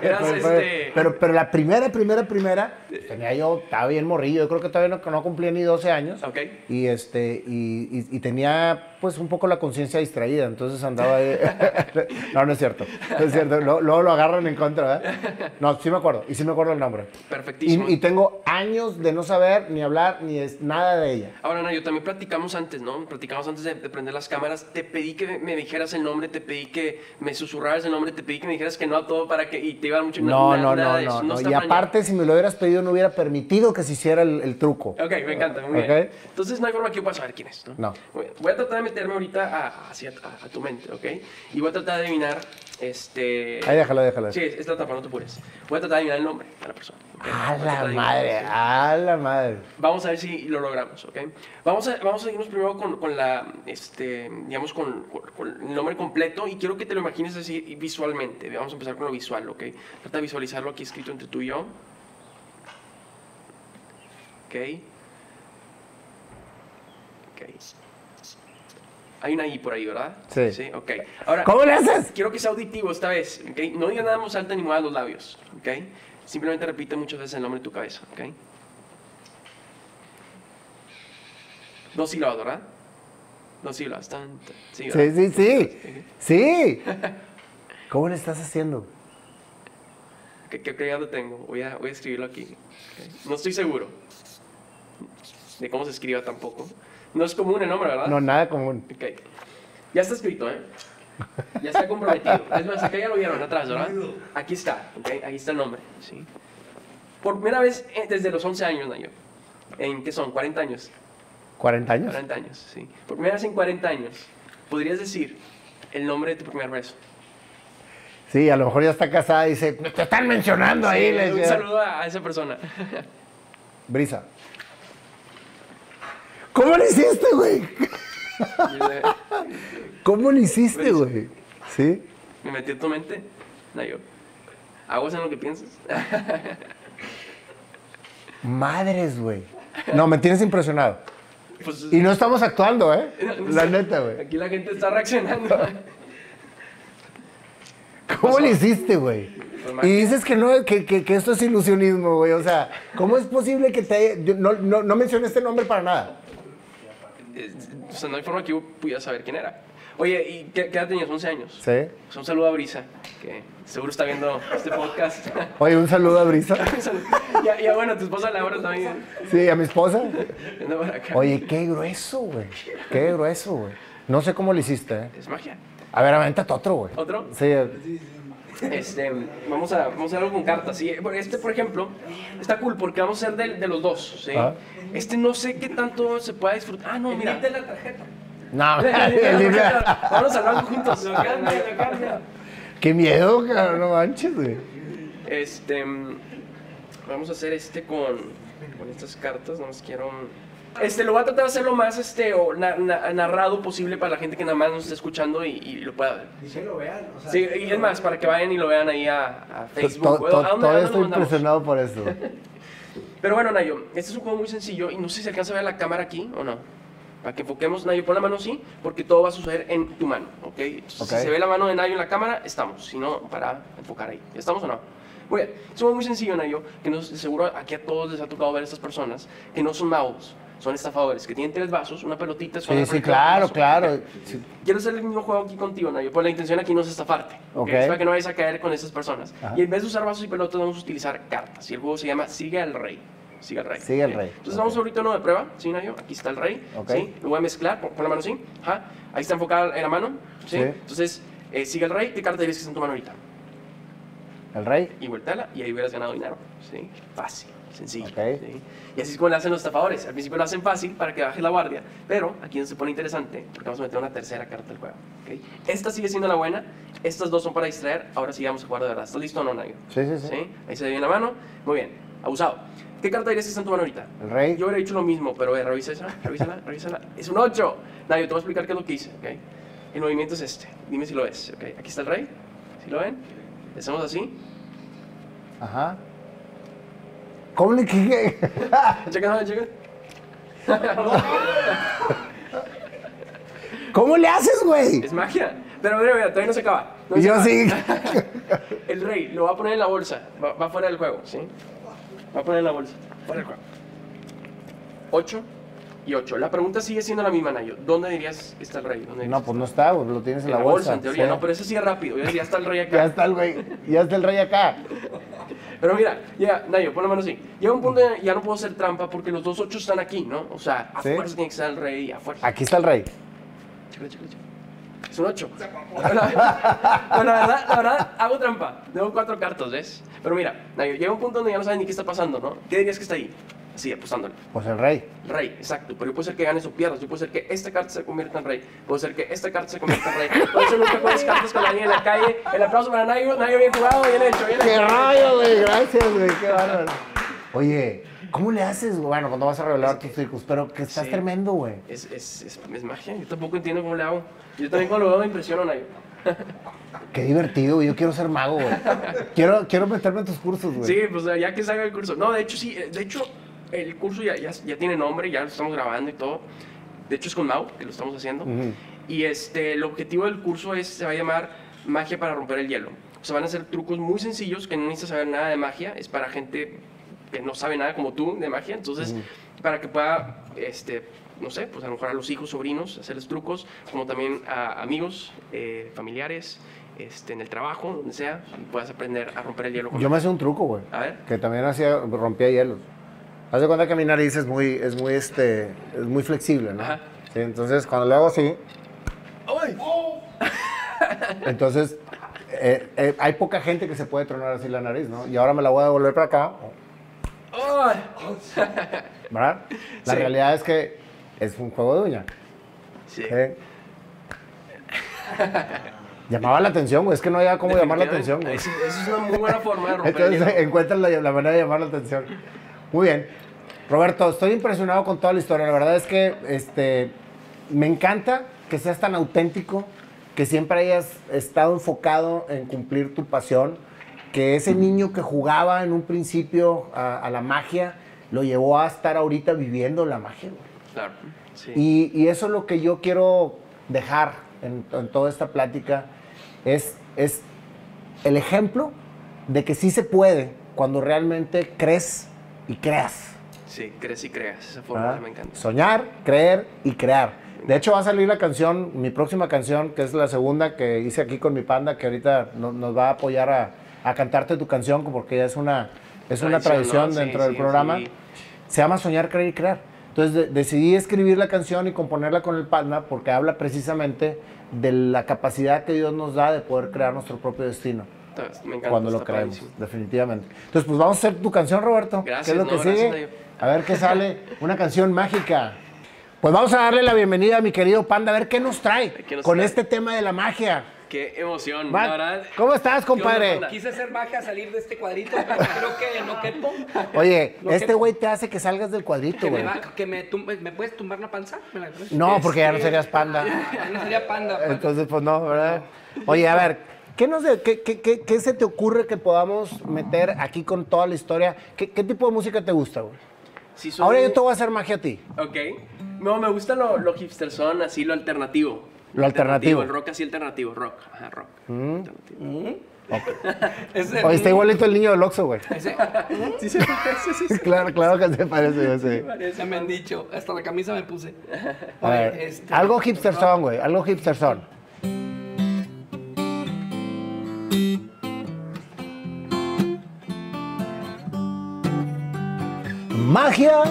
pero, este... pero, pero la primera, primera, primera, tenía yo, estaba bien morrillo, yo creo que todavía no, no cumplía ni 12 años. Ok. Y, este, y, y- y tenía pues un poco la conciencia distraída, entonces andaba ahí. no, no es cierto, no es cierto, luego, luego lo agarran en contra, ¿verdad? No, sí me acuerdo, y sí me acuerdo el nombre. Perfectísimo. Y, y tengo años de no saber ni hablar ni es, nada de ella. Ahora, Nayo, también platicamos antes, ¿no? Platicamos antes de, de prender las cámaras. Te pedí que me, dijeras el nombre, te pedí que me susurraras el nombre, te pedí que me dijeras que no a todo para que... Y te iba mucho... No, na- no, nada no, no, no. Y aparte, si me lo hubieras pedido, no hubiera permitido que se hiciera el, el truco. Ok, me encanta, muy Ok. bien. Entonces no hay forma que yo pueda saber quién es, ¿no? No. Voy a tratar de meterme ahorita a, hacia, a, a tu mente, ¿ok? Y voy a tratar de adivinar, este... Ahí déjalo, déjalo. Sí, es la tapa, no te apures. Voy a tratar de adivinar el nombre de la persona. ¿ok? A a la adivinar, madre, a la madre. Vamos a ver si lo logramos, ¿ok? Vamos a, vamos a irnos primero con, con la, este, digamos, con, con- con el nombre completo y quiero que te lo imagines así visualmente. Vamos a empezar con lo visual, ¿ok? Trata de visualizarlo aquí escrito entre tú y yo. ¿Ok? Ok. Hay una I por ahí, ¿verdad? Sí. Sí, ok. Ahora, ¿Cómo le haces? quiero que sea auditivo esta vez, ¿ok? No digas nada voz alta ni muevas los labios, ¿ok? Simplemente repite muchas veces el nombre en tu cabeza, ¿ok? Dos sílabas, ¿verdad? No, sí, bastante. Sí, Sí, ¿verdad? sí, sí. Sí. ¿Cómo le estás haciendo? ¿Qué, qué tengo? Voy a, voy a escribirlo aquí. No estoy seguro de cómo se escriba tampoco. No es común el nombre, ¿verdad? No, nada común. Ok. Ya está escrito, ¿eh? Ya está comprometido. Es más, acá ya lo vieron atrás, ¿verdad? Aquí está, ¿ok? Ahí está el nombre, ¿sí? Por primera vez eh, desde los 11 años, Nayo. ¿En qué son? ¿40 años? ¿40 años? 40 años, sí. Por primera vez en 40 años, podrías decir el nombre de tu primer beso. Sí, a lo mejor ya está casada y dice, te están mencionando ahí. Sí, le un decía. saludo a esa persona. Brisa. ¿Cómo le hiciste, güey? ¿Cómo le hiciste, güey? ¿Sí? Me metí en tu mente, Nayo. ¿Aguas en lo que piensas? Madres, güey. No, me tienes impresionado. Pues, Y no estamos actuando, ¿eh? La neta, güey. Aquí la gente está reaccionando. ¿Cómo le hiciste, güey? Pues. Y dices que no, que, que, que esto es ilusionismo, güey. O sea, ¿cómo es posible que te... yo no, no, no mencioné este nombre para nada. Eh, O sea, no hay forma que yo pudiera saber quién era. Oye, ¿y qué, qué edad tenías? 11 años. ¿Sí? Pues un saludo a Brisa, que seguro está viendo este podcast. Oye, un saludo a Brisa. ya, ya, bueno, tu esposa Laura también. Sí, a mi esposa. Anda por acá. Oye, qué grueso, güey. Qué grueso, güey. No sé cómo lo hiciste, ¿eh? Es magia. A ver, avéntate otro, güey. ¿Otro? Sí. Este, vamos a, vamos a hacer algo con cartas. ¿sí? Este, por ejemplo, está cool porque vamos a hacer de, de los dos. ¿sí? Ah. Este no sé qué tanto se pueda disfrutar. Ah, no, mira. la tarjeta. No, Vamos a hablar juntos. Lo cambia, lo cambia. Qué miedo, cabrón, no manches, güey. Este, vamos a hacer este con, con estas cartas. No más quiero. Este, lo voy a tratar de hacer lo más este, o na- na- narrado posible para la gente que nada más nos esté escuchando y, y lo pueda ver. Y que lo vean, o sea, Sí, y es más, para que vayan y lo vean ahí a, a Facebook. To- ¿A to- dónde- a Todavía estoy impresionado por eso. Pero bueno, Nayo, este es un juego muy sencillo y no sé si alcanza a ver la cámara aquí o no. Para que enfoquemos, Nayo, pon la mano así, porque todo va a suceder en tu mano, ¿ok? Entonces, Ok. Si se ve la mano de Nayo en la cámara, estamos. Si no, para enfocar ahí. ¿Estamos o no? Muy bien. Es un juego muy sencillo, Nayo, que nos, seguro aquí a todos les ha tocado ver a estas personas que no son magos, son estafadores, que tienen tres vasos, una pelotita, son Sí, sí, claro, claro. Sí. Quiero hacer el mismo juego aquí contigo, Nayo, pues la intención aquí no es estafarte. ¿ok? Ok. Es para que no vayas a caer con esas personas. Ajá. Y en vez de usar vasos y pelotas, vamos a utilizar cartas. Y el juego se llama Sigue al Rey. Sigue al Rey. Sigue al. Rey, Entonces ok. vamos ahorita a uno de prueba, ¿sí, Nayo? Aquí está el Rey. Ok. ¿sí? Lo voy a mezclar, pon, la mano así. Ajá. Ahí está enfocada en la mano. ¿sí? Sí. Entonces, eh, sigue al Rey. ¿Qué carta dirías que está en tu mano ahorita? El rey. Y vueltala y ahí hubieras ganado dinero. ¿sí? Fácil, sencillo. Ok. ¿sí? Y así es como lo hacen los estafadores. Al principio lo hacen fácil para que bajes la guardia, pero aquí no se pone interesante porque vamos a meter una tercera carta del juego. ¿ok? Esta sigue siendo la buena, estas dos son para distraer, ahora sí vamos a jugar de verdad. ¿Estás listo o no, Nayo? Sí, sí, sí. ¿Sí? Ahí se ve bien la mano. Muy bien, abusado. ¿Qué carta dirías que está en tu mano ahorita? El rey. Yo hubiera dicho lo mismo, pero eh, revisa esa, revísala, revísala. Es un 8. Nayo, te voy a explicar qué es lo que hice, ¿ok? El movimiento es este. Dime si lo ves, ¿ok? Aquí está el rey. ¿Sí lo ven? Le hacemos así. Ajá. ¿Cómo le qué? Checa, checa. ¿Cómo le haces, güey? Es magia. Pero mira, mira, todavía no se acaba. No Y se yo acaba. sí. El rey lo va a poner en la bolsa. Va, va fuera del juego, ¿sí? Va a poner en la bolsa. Fuera del juego. 8 y 8. La pregunta sigue siendo la misma, Nayo. ¿Dónde dirías que está el rey? ¿Dónde No, pues no está, lo tienes en está? la bolsa. en teoría. sí. No, pero eso sí es rápido. Ya está el rey acá. Ya está el güey, ya está el rey acá. Pero mira, ya, Nayo, pon la mano así. Llega un punto en ya no puedo hacer trampa porque los dos 8 están aquí, ¿no? O sea, a Sí. fuerza tiene que estar el rey, a fuerza. Aquí está el rey. Chécale, chécale, chécale. Es un 8. Bueno, la verdad, la verdad, hago trampa. Tengo cuatro cartas, ¿ves? Pero mira, Nayo, llega un punto donde ya no sabes ni qué está pasando, ¿no? ¿Qué dirías que está ahí? Así, apostándole. Pues el rey. Rey, exacto. Pero puede ser que ganes o pierdas. Yo puede ser que esta carta se convierta en rey. Puede ser que esta carta se convierta en rey. Por eso nunca juegues cartas con alguien en la calle. El aplauso para Nayo. Nayo, bien jugado, bien hecho, bien ¡Qué rayo, güey! Gracias, güey, qué bárbaro. Oye, ¿cómo le haces, güey? Bueno, cuando vas a revelar tus circos, pero que estás Sí. tremendo, güey. Es, es, es, es magia. Yo tampoco entiendo cómo le hago. Yo también cuando lo veo me impresiono, Nayo. Qué divertido, güey. Yo quiero ser mago, güey. Quiero, quiero meterme en tus cursos, güey. Sí, pues ya que salga el curso. No, de hecho sí, de hecho el curso ya, ya, ya tiene nombre, ya lo estamos grabando y todo. De hecho es con Mau que lo estamos haciendo. Y este, el objetivo del curso es, se va a llamar Magia para romper el hielo. O sea, van a ser trucos muy sencillos que no necesitas saber nada de magia. Es para gente que no sabe nada como tú de magia. Entonces, para que pueda, este, no sé, pues a lo mejor a los hijos, sobrinos, hacerles trucos, como también a amigos, eh, familiares, este, en el trabajo, donde sea, puedas aprender a romper el hielo. Con Yo me hacía un truco, güey. A ver. Que también hacía, rompía hielos. Haz de cuenta que mi nariz es muy, es muy, este, es muy flexible, ¿no? Ajá. Sí, entonces, cuando le hago así, ¡Ay! entonces, eh, eh, hay poca gente que se puede tronar así la nariz, ¿no? Y ahora me la voy a devolver para acá, ¡Ay! ¿verdad? La Sí. realidad es que es un juego de uña. Sí. ¿eh? Llamaba la atención, güey. Es que no había cómo llamar la atención, güey. Eso, eso es una muy buena forma de romper Entonces encuentran la, la manera de llamar la atención. Muy bien. Roberto, estoy impresionado con toda la historia. La verdad es que este, me encanta que seas tan auténtico, que siempre hayas estado enfocado en cumplir tu pasión, que ese niño que jugaba en un principio a, a la magia lo llevó a estar ahorita viviendo la magia. Claro. Sí. Y, y eso es lo que yo quiero dejar en, en toda esta plática, es, es el ejemplo de que sí se puede cuando realmente crees y creas. Sí, crees y creas. Esa forma ¿verdad? me encanta. Soñar, creer y crear. De hecho, va a salir la canción, mi próxima canción, que es la segunda que hice aquí con mi panda, que ahorita no- nos va a apoyar a, a cantarte tu canción, porque ya es una, es una tradición ¿no? Sí, dentro del sí, programa. sí. Se llama Soñar, Creer y Crear. Entonces de- decidí escribir la canción y componerla con el panda porque habla precisamente de la capacidad que Dios nos da de poder crear nuestro propio destino Me encanta. cuando lo creemos, padrísimo. definitivamente. Entonces, pues vamos a hacer tu canción, Roberto. Gracias, ¿Qué es lo no, que gracias, sigue? A ver qué sale. Una canción mágica. Pues vamos a darle la bienvenida a mi querido Panda, a ver qué nos trae ¿Qué nos con trae? este tema de la magia. Qué emoción, Va- la verdad. ¿Cómo estás, compadre? onda? Quise hacer magia, salir de este cuadrito, pero creo que no quepo. Oye, este güey te hace que salgas del cuadrito, Que me, güey. que me, tum- ¿me puedes tumbar la panza? ¿Me la crees? No, porque ya no Este, serías panda. ya no sería panda. pa. Entonces, pues no, ¿verdad? Oye, a ver, ¿qué, nos de- qué, qué- qué- qué se te ocurre que podamos meter aquí con toda la historia? ¿Qué, qué tipo de música te gusta, güey? Sí, soy- Ahora yo te voy a hacer magia a ti. Ok. No, me gusta lo, lo hipster son, así lo alternativo. Lo alternativo. Mm. El rock así alternativo, rock. Ajá, rock. Alternativo. Ese- Oye, está igualito el niño del Oxxo, güey. ese- Sí, se parece, sí, sí. claro, claro que se parece, yo sé. ya me han dicho, hasta la camisa me puse. A ver, Oye, este, algo hipster son, güey, algo hipster son. Magia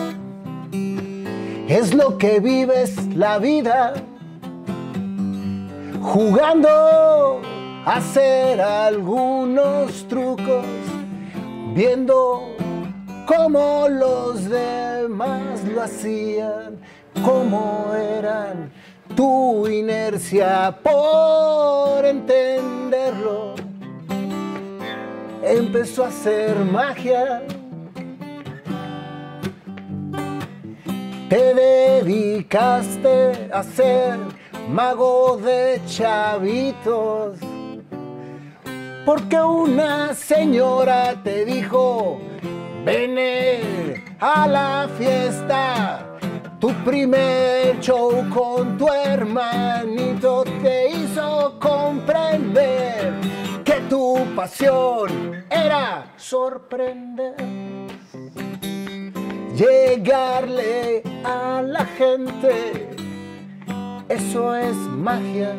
es lo que vives la vida jugando a hacer algunos trucos, viendo cómo los demás lo hacían, cómo eran tu inercia por entenderlo. Empezó a hacer magia. Te dedicaste a ser mago de chavitos. Porque una señora te dijo, ven a la fiesta. Tu primer show con tu hermanito te hizo comprender tu pasión era sorprender. Llegarle a la gente, eso es magia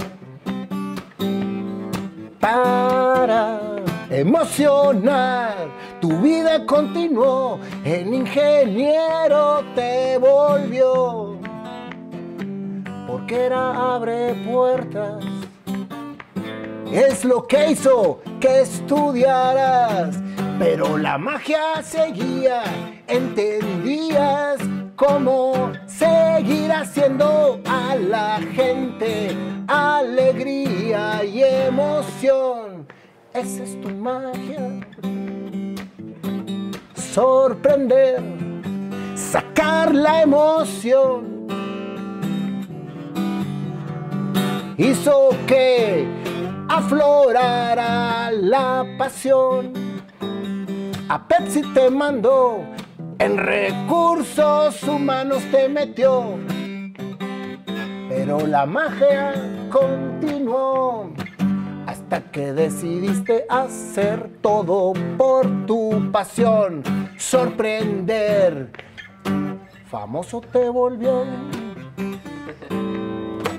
para emocionar. Tu vida continuó, en ingeniero te volvió, porque era abre puertas. Es lo que hizo que estudiaras, pero la magia seguía, entendías cómo seguir haciendo a la gente alegría y emoción. Esa es tu magia. Sorprender, sacar la emoción. Hizo que aflorara la pasión. A Pepsi te mandó, en recursos humanos te metió. Pero la magia continuó hasta que decidiste hacer todo por tu pasión, sorprender, famoso te volvió.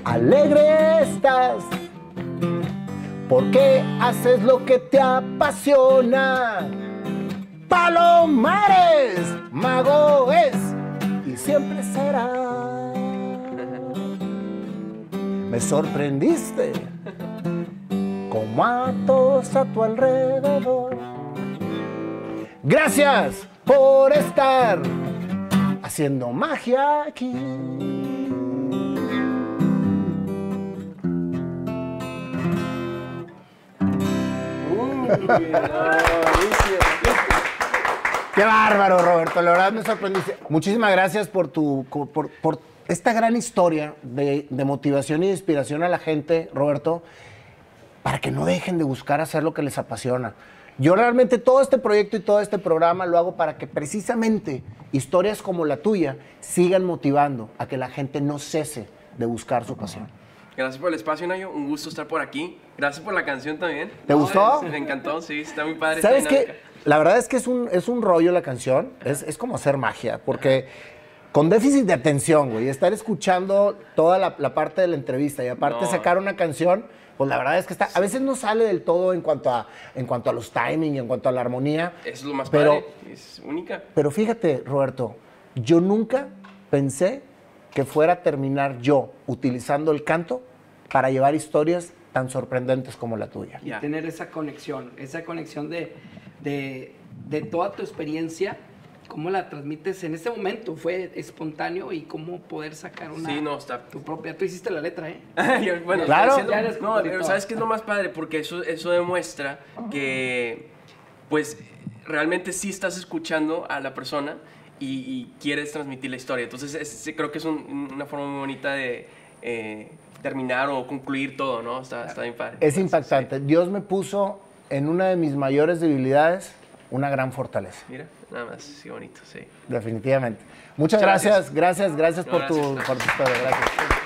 Alegre estás, porque haces lo que te apasiona. Palomares, mago es y siempre será. Me sorprendiste como a todos a tu alrededor. Gracias por estar haciendo magia aquí. Qué bárbaro, Roberto. La verdad me sorprendiste. Muchísimas gracias por tu por, esta gran historia de, de motivación y inspiración a la gente, Roberto, para que no dejen de buscar hacer lo que les apasiona. Yo realmente todo este proyecto y todo este programa lo hago para que precisamente historias como la tuya sigan motivando a que la gente no cese de buscar su pasión. Gracias por el espacio, Nayo. Un gusto estar por aquí. Gracias por la canción también. ¿Te gustó? Me encantó, sí, está muy padre. ¿Sabes qué? La verdad es que es un, es un rollo la canción. Es, es como hacer magia, porque con déficit de atención, güey, estar escuchando toda la, la parte de la entrevista y aparte No. sacar una canción, pues la verdad es que está, a veces no sale del todo en cuanto a, en cuanto a los timing, en cuanto a la armonía. Eso es lo más Pero- padre. Es única. Pero fíjate, Roberto, yo nunca pensé que fuera a terminar yo utilizando el canto para llevar historias tan sorprendentes como la tuya. Y tener esa conexión, esa conexión de, de, de toda tu experiencia, cómo la transmites en ese momento, fue espontáneo y cómo poder sacar una... Sí, no, está Tu propia, tú hiciste la letra, ¿eh? Yo, bueno, Claro. siendo- Ya eres no, compositor. ¿sabes qué es lo más padre? Porque eso, eso demuestra que, pues, realmente sí estás escuchando a la persona y, y quieres transmitir la historia. Entonces, es- creo que es un- una forma muy bonita de eh, terminar o concluir todo, ¿no? Está, está bien padre. Es impactante. Dios me puso en una de mis mayores debilidades una gran fortaleza, Mira, nada más, sí, bonito, sí. definitivamente. Muchas Muchas gracias, gracias, gracias, No, por, tu, por tu historia. Gracias.